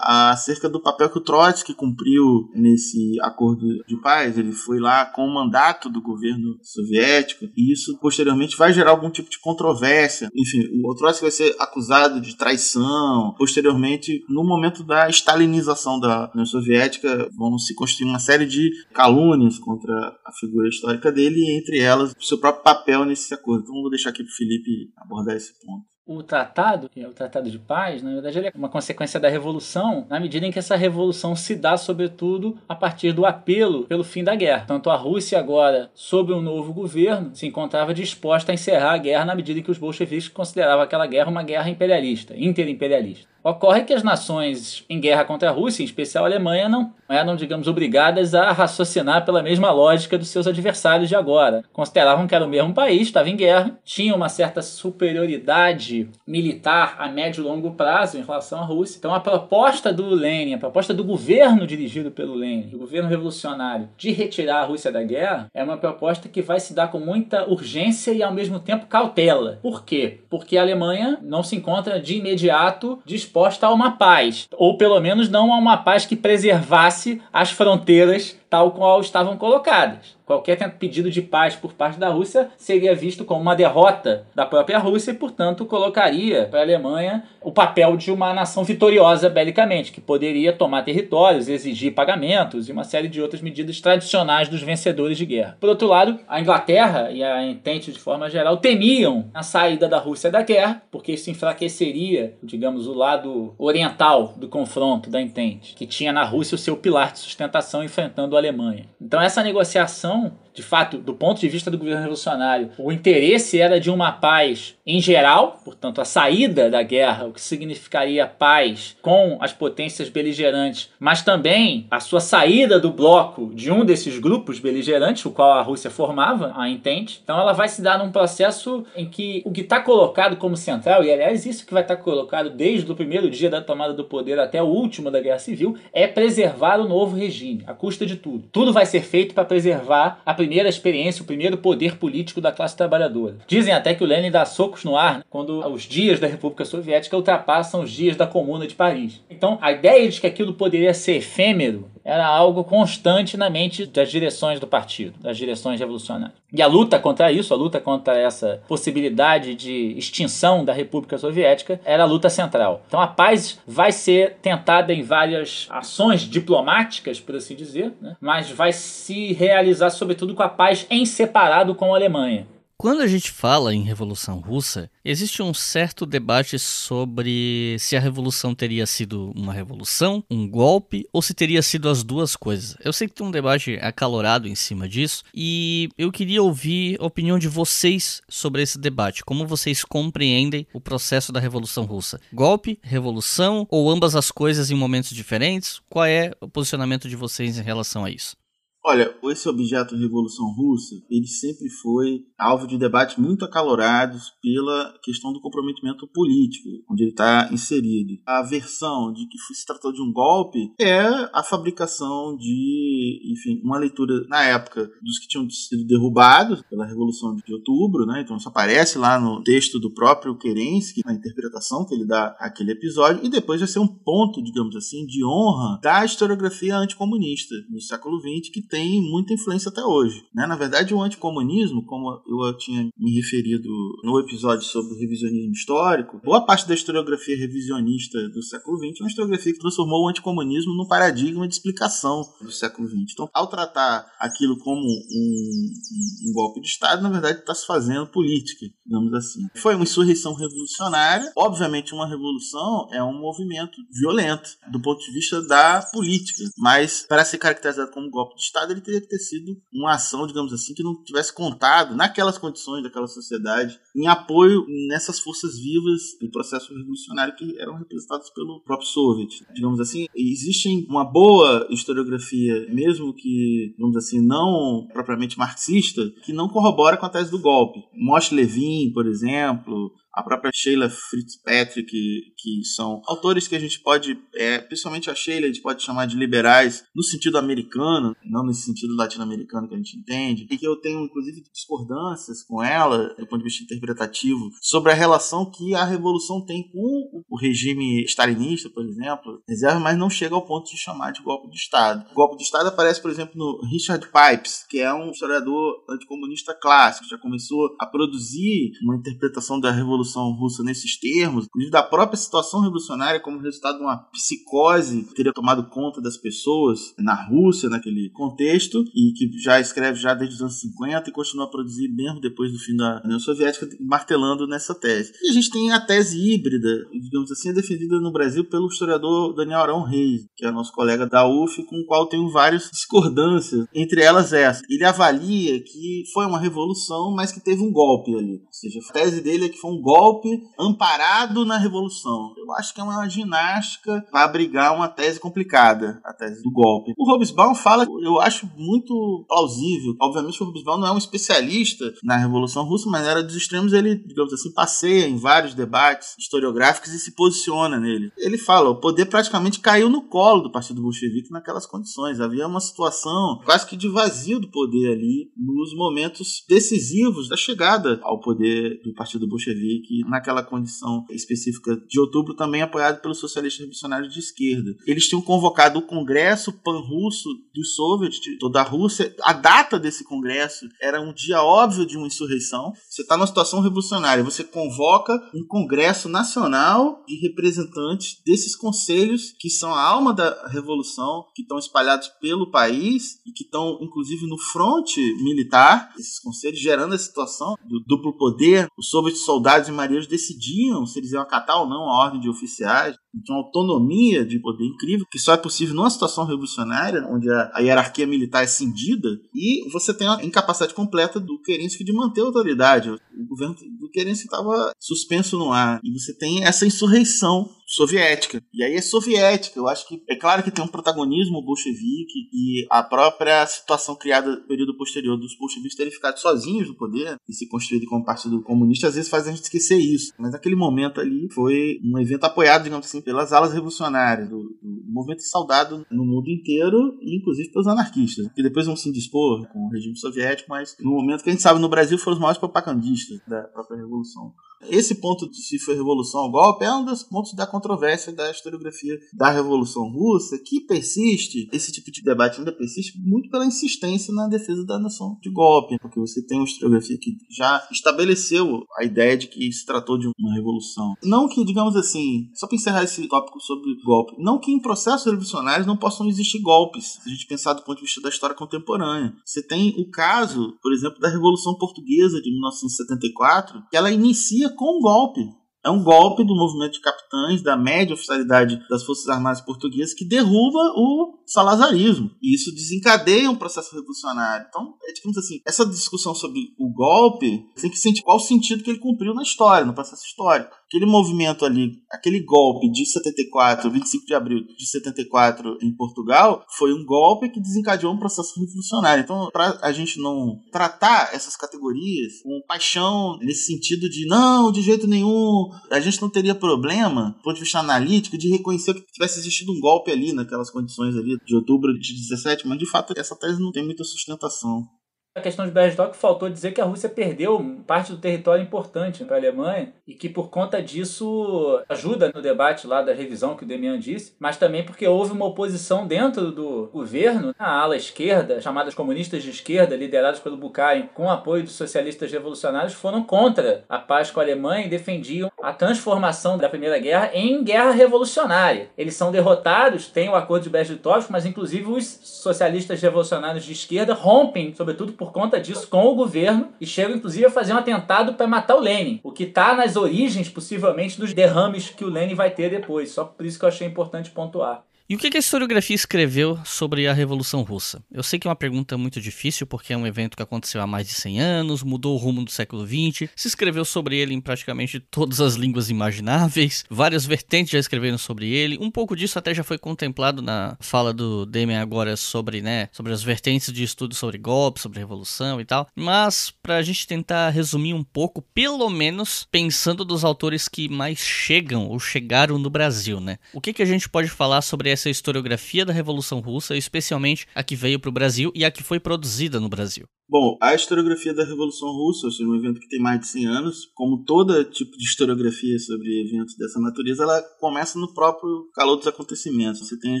acerca do papel que o Trotsky cumpriu nesse acordo de paz. Ele foi lá com o mandato do governo soviético e isso posteriormente vai gerar algum tipo de controvérsia. Enfim, o Trotsky vai ser acusado de traição. Posteriormente, no momento da stalinização da União Soviética, vão se construir uma série de calúnias contra a figura histórica dele, e entre elas o seu próprio papel nesse acordo. Então vou deixar aqui para o Felipe abordar esse ponto. O tratado, que é o Tratado de Paz, na verdade ele é uma consequência da revolução, na medida em que essa revolução se dá, sobretudo, a partir do apelo pelo fim da guerra. Tanto a Rússia agora, sob um novo governo, se encontrava disposta a encerrar a guerra na medida em que os bolcheviques consideravam aquela guerra uma guerra imperialista, interimperialista. Ocorre que as nações em guerra contra a Rússia, em especial a Alemanha, não eram, digamos, obrigadas a raciocinar pela mesma lógica dos seus adversários de agora. Consideravam que era o mesmo país, estava em guerra, tinha uma certa superioridade militar a médio e longo prazo em relação à Rússia. Então a proposta do Lenin, a proposta do governo dirigido pelo Lenin, do governo revolucionário, de retirar a Rússia da guerra, é uma proposta que vai se dar com muita urgência e ao mesmo tempo cautela. Por quê? Porque a Alemanha não se encontra de imediato disposta disposta a uma paz, ou pelo menos não a uma paz que preservasse as fronteiras tal qual estavam colocadas. Qualquer pedido de paz por parte da Rússia seria visto como uma derrota da própria Rússia e, portanto, colocaria para a Alemanha o papel de uma nação vitoriosa belicamente, que poderia tomar territórios, exigir pagamentos e uma série de outras medidas tradicionais dos vencedores de guerra. Por outro lado, a Inglaterra e a Entente, de forma geral, temiam a saída da Rússia da guerra, porque isso enfraqueceria, digamos, o lado oriental do confronto da Entente, que tinha na Rússia o seu pilar de sustentação enfrentando a Alemanha. Então, essa negociação de fato, do ponto de vista do governo revolucionário, o interesse era de uma paz em geral, portanto, a saída da guerra, o que significaria paz com as potências beligerantes, mas também a sua saída do bloco de um desses grupos beligerantes, o qual a Rússia formava, a Entente. Então, ela vai se dar num processo em que o que está colocado como central, e aliás, isso que vai estar tá colocado desde o primeiro dia da tomada do poder até o último da Guerra Civil, é preservar o novo regime, à custa de tudo. Tudo vai ser feito para preservar a primeira experiência, o primeiro poder político da classe trabalhadora. Dizem até que o Lenin dá socos no ar né, quando os dias da República Soviética ultrapassam os dias da Comuna de Paris. Então, a ideia de que aquilo poderia ser efêmero era algo constante na mente das direções do partido, das direções revolucionárias. E a luta contra isso, a luta contra essa possibilidade de extinção da República Soviética, era a luta central. Então a paz vai ser tentada em várias ações diplomáticas, por assim dizer, né? mas vai se realizar sobretudo com a paz em separado com a Alemanha. Quando a gente fala em Revolução Russa, existe um certo debate sobre se a revolução teria sido uma revolução, um golpe, ou se teria sido as duas coisas. Eu sei que tem um debate acalorado em cima disso e eu queria ouvir a opinião de vocês sobre esse debate. Como vocês compreendem o processo da Revolução Russa? Golpe, revolução ou ambas as coisas em momentos diferentes? Qual é o posicionamento de vocês em relação a isso? Olha, esse objeto Revolução Russa, ele sempre foi alvo de debates muito acalorados pela questão do comprometimento político, onde ele está inserido. A versão de que se tratou de um golpe é a fabricação de, enfim, uma leitura na época dos que tinham sido derrubados pela Revolução de Outubro, né? Então isso aparece lá no texto do próprio Kerensky, na interpretação que ele dá àquele episódio, e depois vai ser um ponto, digamos assim, de honra da historiografia anticomunista no século XX, que tem muita influência até hoje. Né? Na verdade, o anticomunismo, como eu tinha me referido no episódio sobre o revisionismo histórico, boa parte da historiografia revisionista do século XX é uma historiografia que transformou o anticomunismo num paradigma de explicação do século XX. Então, ao tratar aquilo como um, um, um golpe de Estado, na verdade está se fazendo política, digamos assim. Foi uma insurreição revolucionária. Obviamente, uma revolução é um movimento violento do ponto de vista da política, mas para ser caracterizado como golpe de Estado, Estado ele teria que ter sido uma ação, digamos assim, que não tivesse contado naquelas condições daquela sociedade em apoio nessas forças vivas do processo revolucionário que eram representadas pelo próprio Soviet. Digamos assim, existe uma boa historiografia, mesmo que, digamos assim, não propriamente marxista, que não corrobora com a tese do golpe. Moshe Levin, por exemplo, a própria Sheila Fitzpatrick, que, que são autores que a gente pode, é, principalmente a Sheila, a gente pode chamar de liberais no sentido americano, não nesse sentido latino-americano que a gente entende, e que eu tenho inclusive discordâncias com ela, do ponto de vista interpretativo, sobre a relação que a revolução tem com o regime stalinista, por exemplo, reserva, mas não chega ao ponto de chamar de golpe de Estado. O golpe de Estado aparece, por exemplo, no Richard Pipes, que é um historiador anticomunista clássico, já começou a produzir uma interpretação da revolução Revolução Russa nesses termos, da própria situação revolucionária como resultado de uma psicose que teria tomado conta das pessoas na Rússia, naquele contexto, e que já escreve já desde os anos 50 e continua a produzir mesmo depois do fim da União Soviética, martelando nessa tese. E a gente tem a tese híbrida, digamos assim, defendida no Brasil pelo historiador Daniel Arão Reis, que é nosso colega da UF, com o qual tenho várias discordâncias, entre elas essa. Ele avalia que foi uma revolução, mas que teve um golpe ali. Seja, a tese dele é que foi um golpe amparado na revolução. Eu acho que é uma ginástica para abrigar uma tese complicada, a tese do golpe. O Hobsbawm fala, eu acho muito plausível. Obviamente o Hobsbawm não é um especialista na Revolução Russa, mas era dos extremos ele, digamos assim, passeia em vários debates historiográficos e se posiciona nele. Ele fala, o poder praticamente caiu no colo do Partido Bolchevique naquelas condições. Havia uma situação quase que de vazio do poder ali nos momentos decisivos da chegada ao poder do Partido Bolchevique naquela condição específica de outubro, também apoiado pelos socialistas revolucionários de esquerda. Eles tinham convocado o Congresso pan-russo dos soviets de toda a Rússia. A data desse congresso era um dia óbvio de uma insurreição. Você está numa situação revolucionária, você convoca um Congresso Nacional de representantes desses conselhos que são a alma da revolução, que estão espalhados pelo país e que estão, inclusive, no fronte militar, esses conselhos gerando a situação do duplo poder. Os soviets soldados e marinheiros decidiam se eles iam acatar ou não a ordem de oficiais. Então, autonomia de poder incrível, que só é possível numa situação revolucionária, onde a hierarquia militar é cindida, e você tem a incapacidade completa do Kerensky de manter a autoridade. O governo do Kerensky estava suspenso no ar. E você tem essa insurreição soviética. E aí é soviética. Eu acho que é claro que tem um protagonismo bolchevique e a própria situação criada no período posterior dos bolcheviques terem ficado sozinhos no poder e se construído como partido comunista, às vezes faz a gente esquecer isso. Mas naquele momento ali foi um evento apoiado, digamos assim, pelas alas revolucionárias, do, do movimento saudado no mundo inteiro inclusive pelos anarquistas, que depois vão se indispor com o regime soviético, mas no momento que a gente sabe no Brasil foram os maiores propagandistas da própria revolução. Esse ponto de se foi revolução ou golpe é um dos pontos da controvérsia da historiografia da Revolução Russa, que persiste, esse tipo de debate ainda persiste muito pela insistência na defesa da nação de golpe, porque você tem uma historiografia que já estabeleceu a ideia de que se tratou de uma revolução. Não que, digamos assim, só para encerrar esse tópico sobre golpe, não que em processos revolucionários não possam existir golpes, se a gente pensar do ponto de vista da história contemporânea. Você tem o caso, por exemplo, da Revolução Portuguesa de 1974, que ela inicia com um golpe. É um golpe do movimento de capitães, da média oficialidade das Forças Armadas Portuguesas, que derruba o salazarismo. E isso desencadeia um processo revolucionário. Então, é digamos assim, essa discussão sobre o golpe tem que sentir qual o sentido que ele cumpriu na história, no processo histórico aquele movimento ali, aquele golpe de 74, 25 de abril de 74 em Portugal, foi um golpe que desencadeou um processo revolucionário. Então, para a gente não tratar essas categorias com paixão nesse sentido de não, de jeito nenhum, a gente não teria problema, do ponto de vista analítico, de reconhecer que tivesse existido um golpe ali naquelas condições ali de outubro de 17, mas de fato essa tese não tem muita sustentação. A questão de Bergstock faltou dizer que a Rússia perdeu parte do território importante para a Alemanha e que por conta disso ajuda no debate lá da revisão que o Demian disse, mas também porque houve uma oposição dentro do governo, a ala esquerda, chamadas comunistas de esquerda, lideradas pelo Bukharin, com apoio dos socialistas revolucionários, foram contra a paz com a Alemanha e defendiam a transformação da Primeira Guerra em guerra revolucionária. Eles são derrotados, tem o acordo de Brest-Litovsk, mas inclusive os socialistas revolucionários de esquerda rompem, sobretudo por conta disso com o governo e chegam inclusive a fazer um atentado para matar o Lenin, o que está nas origens possivelmente dos derrames que o Lenin vai ter depois. Só por isso que eu achei importante pontuar. E o que a historiografia escreveu sobre a Revolução Russa? Eu sei que é uma pergunta muito difícil, porque é um evento que aconteceu há mais de 100 anos, mudou o rumo do século XX, se escreveu sobre ele em praticamente todas as línguas imagináveis, várias vertentes já escreveram sobre ele, um pouco disso até já foi contemplado na fala do Demian agora sobre, né, sobre as vertentes de estudo sobre golpe, sobre revolução e tal, mas para a gente tentar resumir um pouco, pelo menos pensando dos autores que mais chegam ou chegaram no Brasil, né? O que, que a gente pode falar sobre essa essa historiografia da Revolução Russa, especialmente a que veio para o Brasil e a que foi produzida no Brasil? Bom, a historiografia da Revolução Russa, ou seja, um evento que tem mais de 100 anos, como todo tipo de historiografia sobre eventos dessa natureza, ela começa no próprio calor dos acontecimentos. Você tem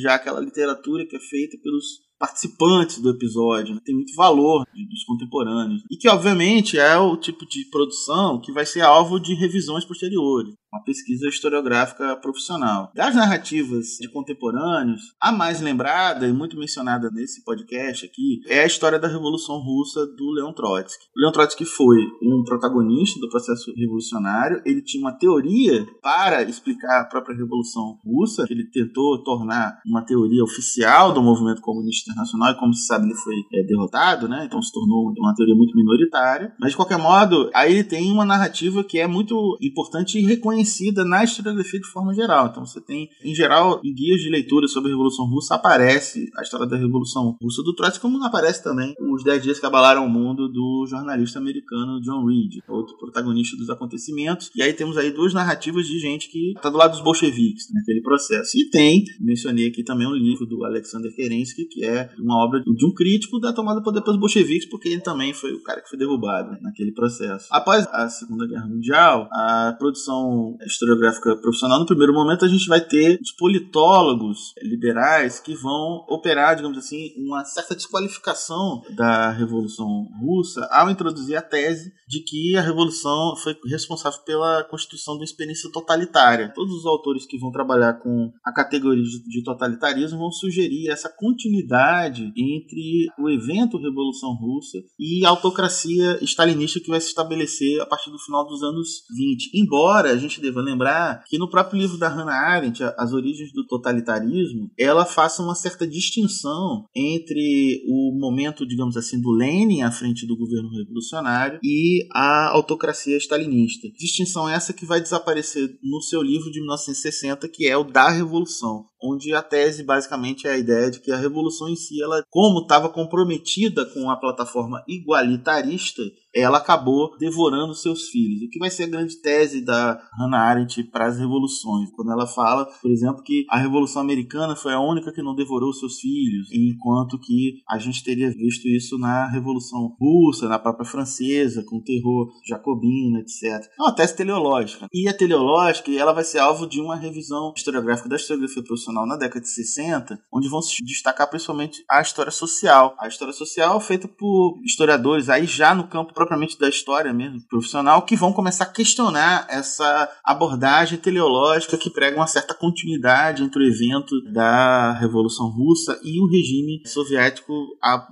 já aquela literatura que é feita pelos participantes do episódio, né? tem muito valor dos contemporâneos. E que, obviamente, é o tipo de produção que vai ser alvo de revisões posteriores uma pesquisa historiográfica profissional. Das narrativas de contemporâneos, a mais lembrada e muito mencionada nesse podcast aqui é a história da Revolução Russa do Leon Trotsky. O Leon Trotsky foi um protagonista do processo revolucionário, ele tinha uma teoria para explicar a própria Revolução Russa, ele tentou tornar uma teoria oficial do movimento comunista internacional, e como se sabe ele foi é, derrotado, né? então se tornou uma teoria muito minoritária. Mas de qualquer modo, aí ele tem uma narrativa que é muito importante e reconhecida conhecida na historiografia de forma geral. Então você tem, em geral, em guias de leitura sobre a Revolução Russa, aparece a história da Revolução Russa do Trotsky, como aparece também os 10 dias que abalaram o mundo do jornalista americano John Reed, outro protagonista dos acontecimentos. E aí temos aí duas narrativas de gente que está do lado dos bolcheviques naquele processo. E tem, mencionei aqui também um livro do Alexander Kerensky, que é uma obra de um crítico da tomada do poder pelos bolcheviques, porque ele também foi o cara que foi derrubado naquele processo. Após a Segunda Guerra Mundial, a produção historiográfica profissional, no primeiro momento a gente vai ter os politólogos liberais que vão operar, digamos assim, uma certa desqualificação da Revolução Russa ao introduzir a tese de que a Revolução foi responsável pela constituição de uma experiência totalitária. Todos os autores que vão trabalhar com a categoria de totalitarismo vão sugerir essa continuidade entre o evento Revolução Russa e a autocracia stalinista que vai se estabelecer a partir do final dos anos 20. Embora a gente gente deva lembrar que no próprio livro da Hannah Arendt, As Origens do Totalitarismo, ela faça uma certa distinção entre o momento, digamos assim, do Lenin à frente do governo revolucionário e a autocracia stalinista. Distinção essa que vai desaparecer no seu livro de 1960, que é o da Revolução, onde a tese basicamente é a ideia de que a revolução em si, ela, como estava comprometida com a plataforma igualitarista, ela acabou devorando seus filhos. O que vai ser a grande tese da Hannah Arendt para as revoluções? Quando ela fala, por exemplo, que a Revolução Americana foi a única que não devorou seus filhos, enquanto que a gente teria visto isso na Revolução Russa, na própria Francesa, com o terror jacobino, etc. É uma tese teleológica. E a teleológica ela vai ser alvo de uma revisão historiográfica da historiografia profissional na década de 60, onde vão se destacar principalmente a história social. A história social feita por historiadores aí já no campo propriamente da história mesmo, profissional, que vão começar a questionar essa abordagem teleológica que prega uma certa continuidade entre o evento da Revolução Russa e o regime soviético,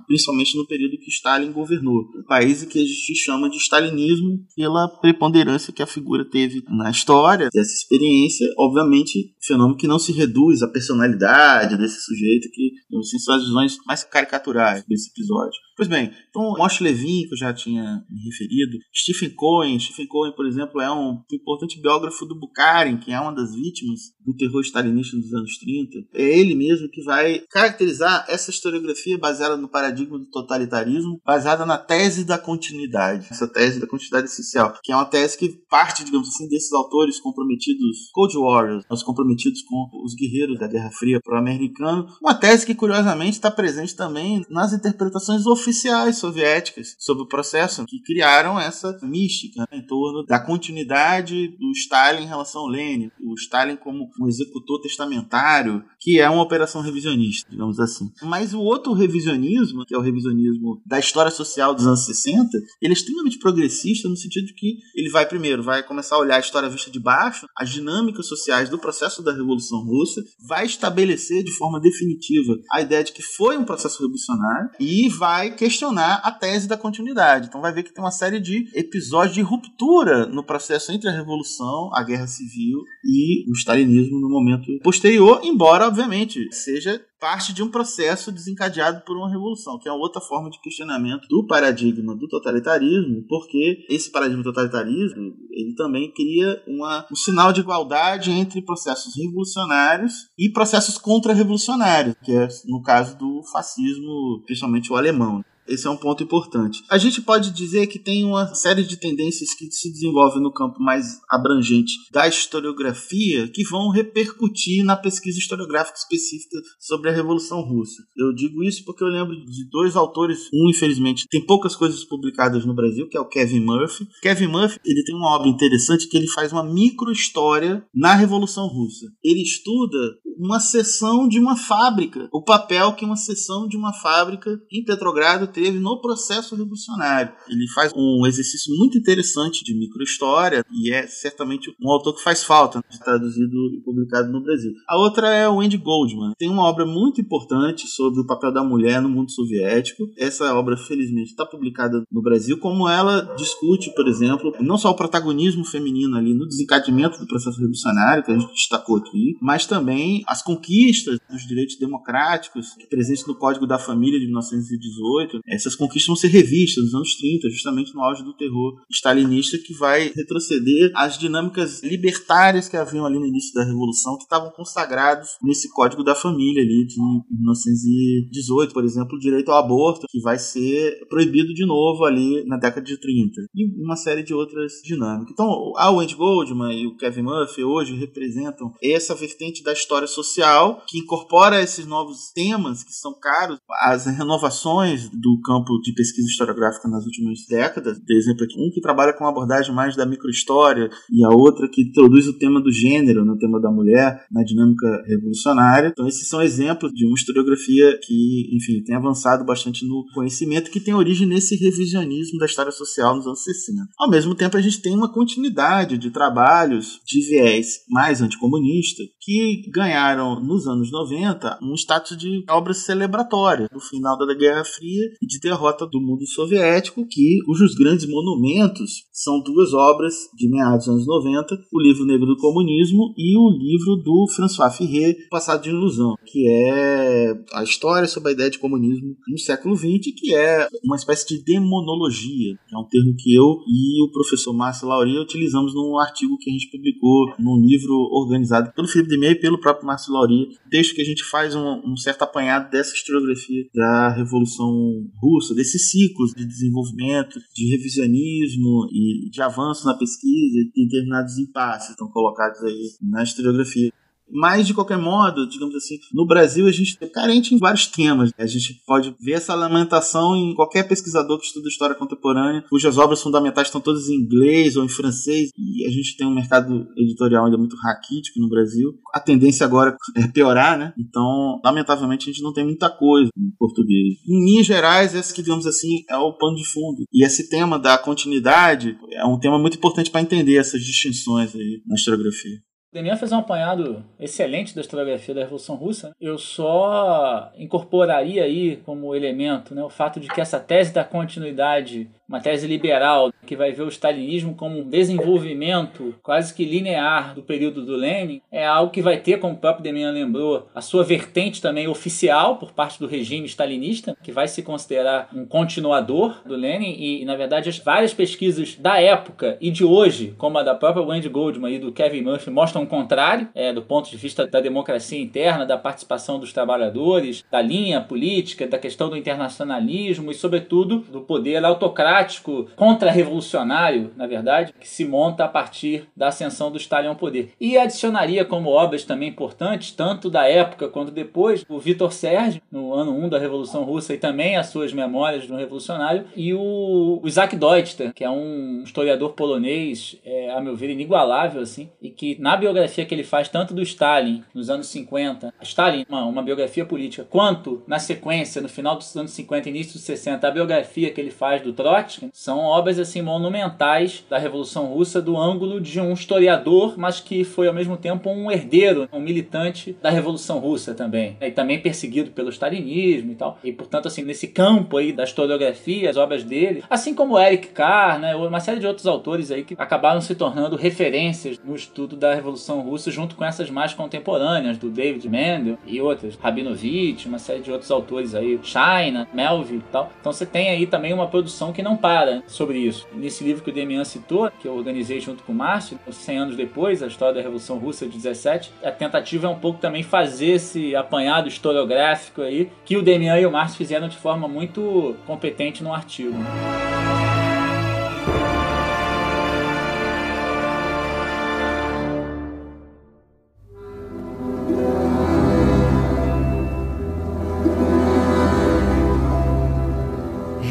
principalmente no período que Stalin governou. Um país que a gente chama de stalinismo pela preponderância que a figura teve na história dessa experiência, obviamente, fenômeno que não se reduz à personalidade desse sujeito, que assim, são as visões mais caricaturais desse episódio. Pois bem, então Moshe Levin, que eu já tinha me referido, Stephen Cohen, Stephen Cohen, por exemplo, é um importante biógrafo do Bukharin, que é uma das vítimas do terror stalinista dos anos 30. É ele mesmo que vai caracterizar essa historiografia baseada no paradigma do totalitarismo, baseada na tese da continuidade, essa tese da continuidade essencial, que é uma tese que parte, digamos assim, desses autores comprometidos, Cold Warriors, os comprometidos com os guerreiros da Guerra Fria pro-americano, uma tese que curiosamente está presente também nas interpretações oficiais soviéticas sobre o processo que criaram essa mística né, em torno da continuidade do Stalin em relação ao Lenin, o Stalin como um executor testamentário, que é uma operação revisionista, digamos assim. Mas o outro revisionismo, que é o revisionismo da história social dos anos 60, ele é extremamente progressista no sentido que ele vai primeiro, vai começar a olhar a história vista de baixo, as dinâmicas sociais do processo da Revolução Russa, vai estabelecer de forma definitiva a ideia de que foi um processo revolucionário e vai questionar a tese da continuidade. Então vai ver que tem uma série de episódios de ruptura no processo entre a Revolução, a Guerra Civil e o Stalinismo no momento posterior, embora, obviamente, seja parte de um processo desencadeado por uma revolução, que é outra forma de questionamento do paradigma do totalitarismo, porque esse paradigma totalitarismo ele também cria uma, um sinal de igualdade entre processos revolucionários e processos contra-revolucionários, que é no caso do fascismo, principalmente o alemão. Esse é um ponto importante. A gente pode dizer que tem uma série de tendências que se desenvolvem no campo mais abrangente da historiografia que vão repercutir na pesquisa historiográfica específica sobre a Revolução Russa. Eu digo isso porque eu lembro de dois autores, um infelizmente tem poucas coisas publicadas no Brasil, que é o Kevin Murphy. Kevin Murphy, ele tem uma obra interessante que ele faz uma microhistória na Revolução Russa. Ele estuda uma seção de uma fábrica, o papel que uma seção de uma fábrica em Petrogrado teve no processo revolucionário. Ele faz um exercício muito interessante de microhistória e é certamente um autor que faz falta de traduzido e publicado no Brasil. A outra é o Andy Goldman. Tem uma obra muito importante sobre o papel da mulher no mundo soviético. Essa obra, felizmente, está publicada no Brasil, como ela discute, por exemplo, não só o protagonismo feminino ali no desencadeamento do processo revolucionário, que a gente destacou aqui, mas também as conquistas dos direitos democráticos presentes no Código da Família de 1918. Essas conquistas vão ser revistas nos anos 30, justamente no auge do terror stalinista, que vai retroceder às dinâmicas libertárias que haviam ali no início da Revolução, que estavam consagrados nesse Código da Família ali de 1918, por exemplo, o direito ao aborto, que vai ser proibido de novo ali na década de 30, e uma série de outras dinâmicas. Então, a Wendy Goldman e o Kevin Murphy hoje representam essa vertente da história social que incorpora esses novos temas que são caros, as renovações do campo de pesquisa historiográfica nas últimas décadas, por exemplo, um que trabalha com uma abordagem mais da microhistória e a outra que introduz o tema do gênero, no tema da mulher, na dinâmica revolucionária. Então esses são exemplos de uma historiografia que, enfim, tem avançado bastante no conhecimento que tem origem nesse revisionismo da história social nos anos 60. Ao mesmo tempo, a gente tem uma continuidade de trabalhos de viés mais anticomunista que ganharam nos anos 90 um status de obras celebratórias do final da Guerra Fria e de derrota do mundo soviético, que cujos grandes monumentos são duas obras de meados dos anos 90, o livro Negro do Comunismo e o livro do François Firret, Passado de Ilusão, que é a história sobre a ideia de comunismo no século XX, que é uma espécie de demonologia, que é um termo que eu e o professor Márcio Lauria utilizamos num artigo que a gente publicou num livro organizado pelo Felipe de Meia e pelo próprio Márcio Lauria, texto que a gente faz um, um certo apanhado dessa historiografia da Revolução Russa, desses ciclos de desenvolvimento, de revisionismo e de avanço na pesquisa, de determinados impasses estão colocados aí na historiografia. Mas, de qualquer modo, digamos assim, no Brasil a gente é carente em vários temas. A gente pode ver essa lamentação em qualquer pesquisador que estuda história contemporânea, cujas obras fundamentais estão todas em inglês ou em francês, e a gente tem um mercado editorial ainda muito raquítico no Brasil. A tendência agora é piorar, né? Então, lamentavelmente, a gente não tem muita coisa em português. Em linhas gerais, esse que, digamos assim, é o pano de fundo. E esse tema da continuidade é um tema muito importante para entender essas distinções aí na historiografia. Daniel fez um apanhado excelente da historiografia da Revolução Russa. Eu só incorporaria aí como elemento né, o fato de que essa tese da continuidade uma tese liberal que vai ver o stalinismo como um desenvolvimento quase que linear do período do Lenin, é algo que vai ter, como o próprio Demian lembrou, a sua vertente também oficial por parte do regime stalinista, que vai se considerar um continuador do Lenin. E, na verdade, as várias pesquisas da época e de hoje, como a da própria Wendy Goldman e do Kevin Murphy, mostram o contrário, é, do ponto de vista da democracia interna, da participação dos trabalhadores, da linha política, da questão do internacionalismo e, sobretudo, do poder autocrático democrático contra-revolucionário, na verdade, que se monta a partir da ascensão do Stalin ao poder. E adicionaria como obras também importantes, tanto da época quanto depois, o Vitor Serge, no ano 1 da Revolução Russa, e também as suas memórias do revolucionário, e o, Isaac Deutster, que é um historiador polonês, é, a meu ver, inigualável, assim, e que na biografia que ele faz, tanto do Stalin, nos anos 50, Stalin, uma, uma biografia política, quanto na sequência, no final dos anos 50 início dos 60, a biografia que ele faz do Trotsky, são obras assim monumentais da Revolução Russa do ângulo de um historiador, mas que foi ao mesmo tempo um herdeiro, um militante da Revolução Russa também, e também perseguido pelo stalinismo e tal. E portanto assim, nesse campo aí da historiografia, as obras dele, assim como Eric Carr, né, uma série de outros autores aí que acabaram se tornando referências no estudo da Revolução Russa junto com essas mais contemporâneas do David Mendel e outras, Rabinovich, uma série de outros autores aí, China, Melville e tal. Então você tem aí também uma produção que não compara sobre isso. Nesse livro que o Demian citou, que eu organizei junto com o Márcio, 100 anos depois, a história da Revolução Russa de 17, a tentativa é um pouco também fazer esse apanhado historiográfico aí, que o Demian e o Márcio fizeram de forma muito competente no artigo.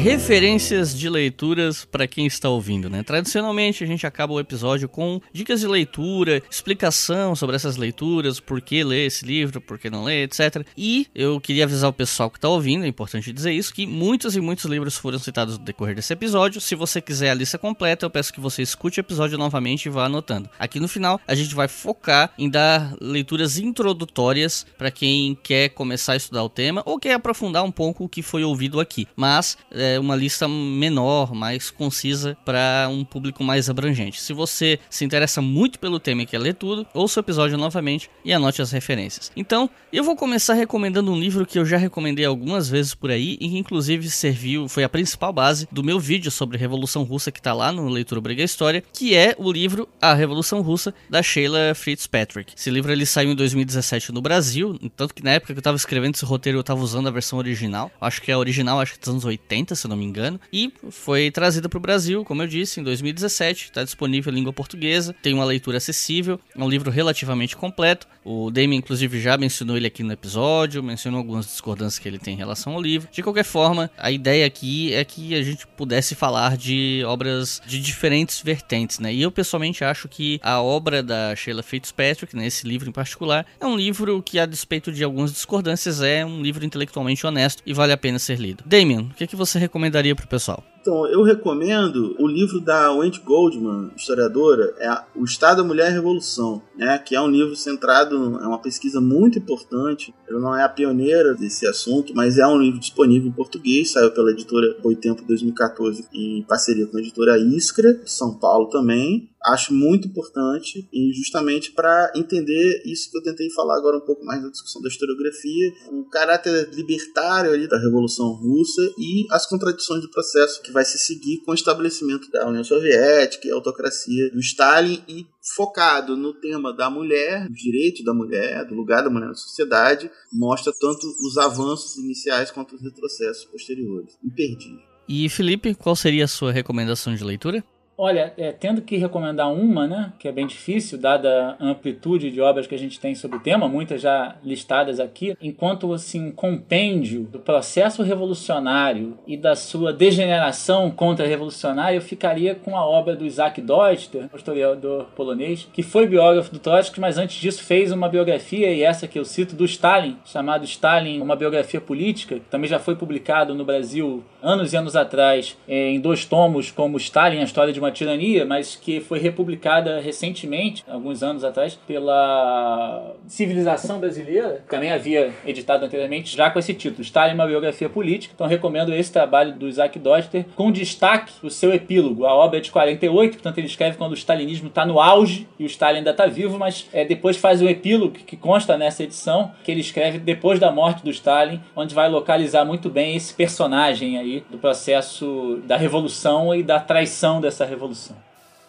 Referências de leituras para quem está ouvindo, né? Tradicionalmente a gente acaba o episódio com dicas de leitura, explicação sobre essas leituras, por que ler esse livro, por que não ler, etc. E eu queria avisar o pessoal que está ouvindo, é importante dizer isso, que muitos e muitos livros foram citados no decorrer desse episódio. Se você quiser a lista completa, eu peço que você escute o episódio novamente e vá anotando. Aqui no final a gente vai focar em dar leituras introdutórias para quem quer começar a estudar o tema ou quer aprofundar um pouco o que foi ouvido aqui. Mas é, uma lista menor, mais concisa para um público mais abrangente. Se você se interessa muito pelo tema e quer ler tudo, ouça o episódio novamente e anote as referências. Então, eu vou começar recomendando um livro que eu já recomendei algumas vezes por aí e que inclusive serviu, foi a principal base do meu vídeo sobre Revolução Russa que está lá no Leitura Briga História, que é o livro A Revolução Russa da Sheila Fitzpatrick. Esse livro ele saiu em 2017 no Brasil, tanto que na época que eu estava escrevendo esse roteiro eu estava usando a versão original. Acho que é a original, acho que dos anos 80, se não me engano, e foi trazida para o Brasil, como eu disse, em 2017. Está disponível em língua portuguesa, tem uma leitura acessível, é um livro relativamente completo. O Damien, inclusive, já mencionou ele aqui no episódio, mencionou algumas discordâncias que ele tem em relação ao livro. De qualquer forma, a ideia aqui é que a gente pudesse falar de obras de diferentes vertentes, né? E eu pessoalmente acho que a obra da Sheila Fitzpatrick, nesse né, livro em particular, é um livro que, a despeito de algumas discordâncias, é um livro intelectualmente honesto e vale a pena ser lido. Damien, o que, é que você recomendaria para o pessoal? Então, eu recomendo o livro da Wendy Goldman, historiadora, é O Estado, a Mulher e a Revolução, né, que é um livro centrado, é uma pesquisa muito importante. Ela não é a pioneira desse assunto, mas é um livro disponível em português, saiu pela editora Boitempo 2014 em parceria com a editora Iskra, de São Paulo também acho muito importante e justamente para entender isso que eu tentei falar agora um pouco mais na discussão da historiografia, o caráter libertário ali da Revolução Russa e as contradições do processo que vai se seguir com o estabelecimento da União Soviética e a autocracia do Stalin e focado no tema da mulher, dos direitos da mulher, do lugar da mulher na sociedade, mostra tanto os avanços iniciais quanto os retrocessos posteriores. Imperdível. E Felipe, qual seria a sua recomendação de leitura? Olha, é, tendo que recomendar uma, né, que é bem difícil, dada a amplitude de obras que a gente tem sobre o tema, muitas já listadas aqui, enquanto assim, um compêndio do processo revolucionário e da sua degeneração contra-revolucionária, eu ficaria com a obra do Isaac Deutscher, historiador polonês, que foi biógrafo do Trotsky, mas antes disso fez uma biografia, e essa que eu cito, do Stalin, chamado Stalin, uma biografia política, que também já foi publicado no Brasil anos e anos atrás, em dois tomos, como Stalin, a história de uma uma tirania, mas que foi republicada recentemente, alguns anos atrás, pela Civilização Brasileira, também havia editado anteriormente, já com esse título, Stalin, uma biografia política. Então recomendo esse trabalho do Isaac Doster, com destaque o seu epílogo. A obra é de 48, portanto ele escreve quando o stalinismo está no auge e o Stalin ainda está vivo, mas é, depois faz um epílogo que consta nessa edição, que ele escreve depois da morte do Stalin, onde vai localizar muito bem esse personagem aí do processo da revolução e da traição dessa revolução revolução.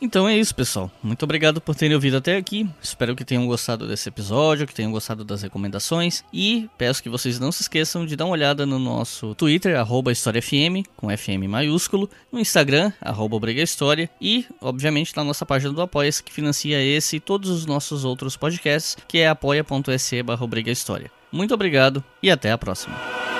Então é isso, pessoal. Muito obrigado por terem ouvido até aqui. Espero que tenham gostado desse episódio, que tenham gostado das recomendações. E peço que vocês não se esqueçam de dar uma olhada no nosso Twitter, HistóriaFM, com FM maiúsculo, no Instagram, arroba História, e, obviamente, na nossa página do Apoia-se, que financia esse e todos os nossos outros podcasts, que é apoia.se barra. Muito obrigado e até a próxima.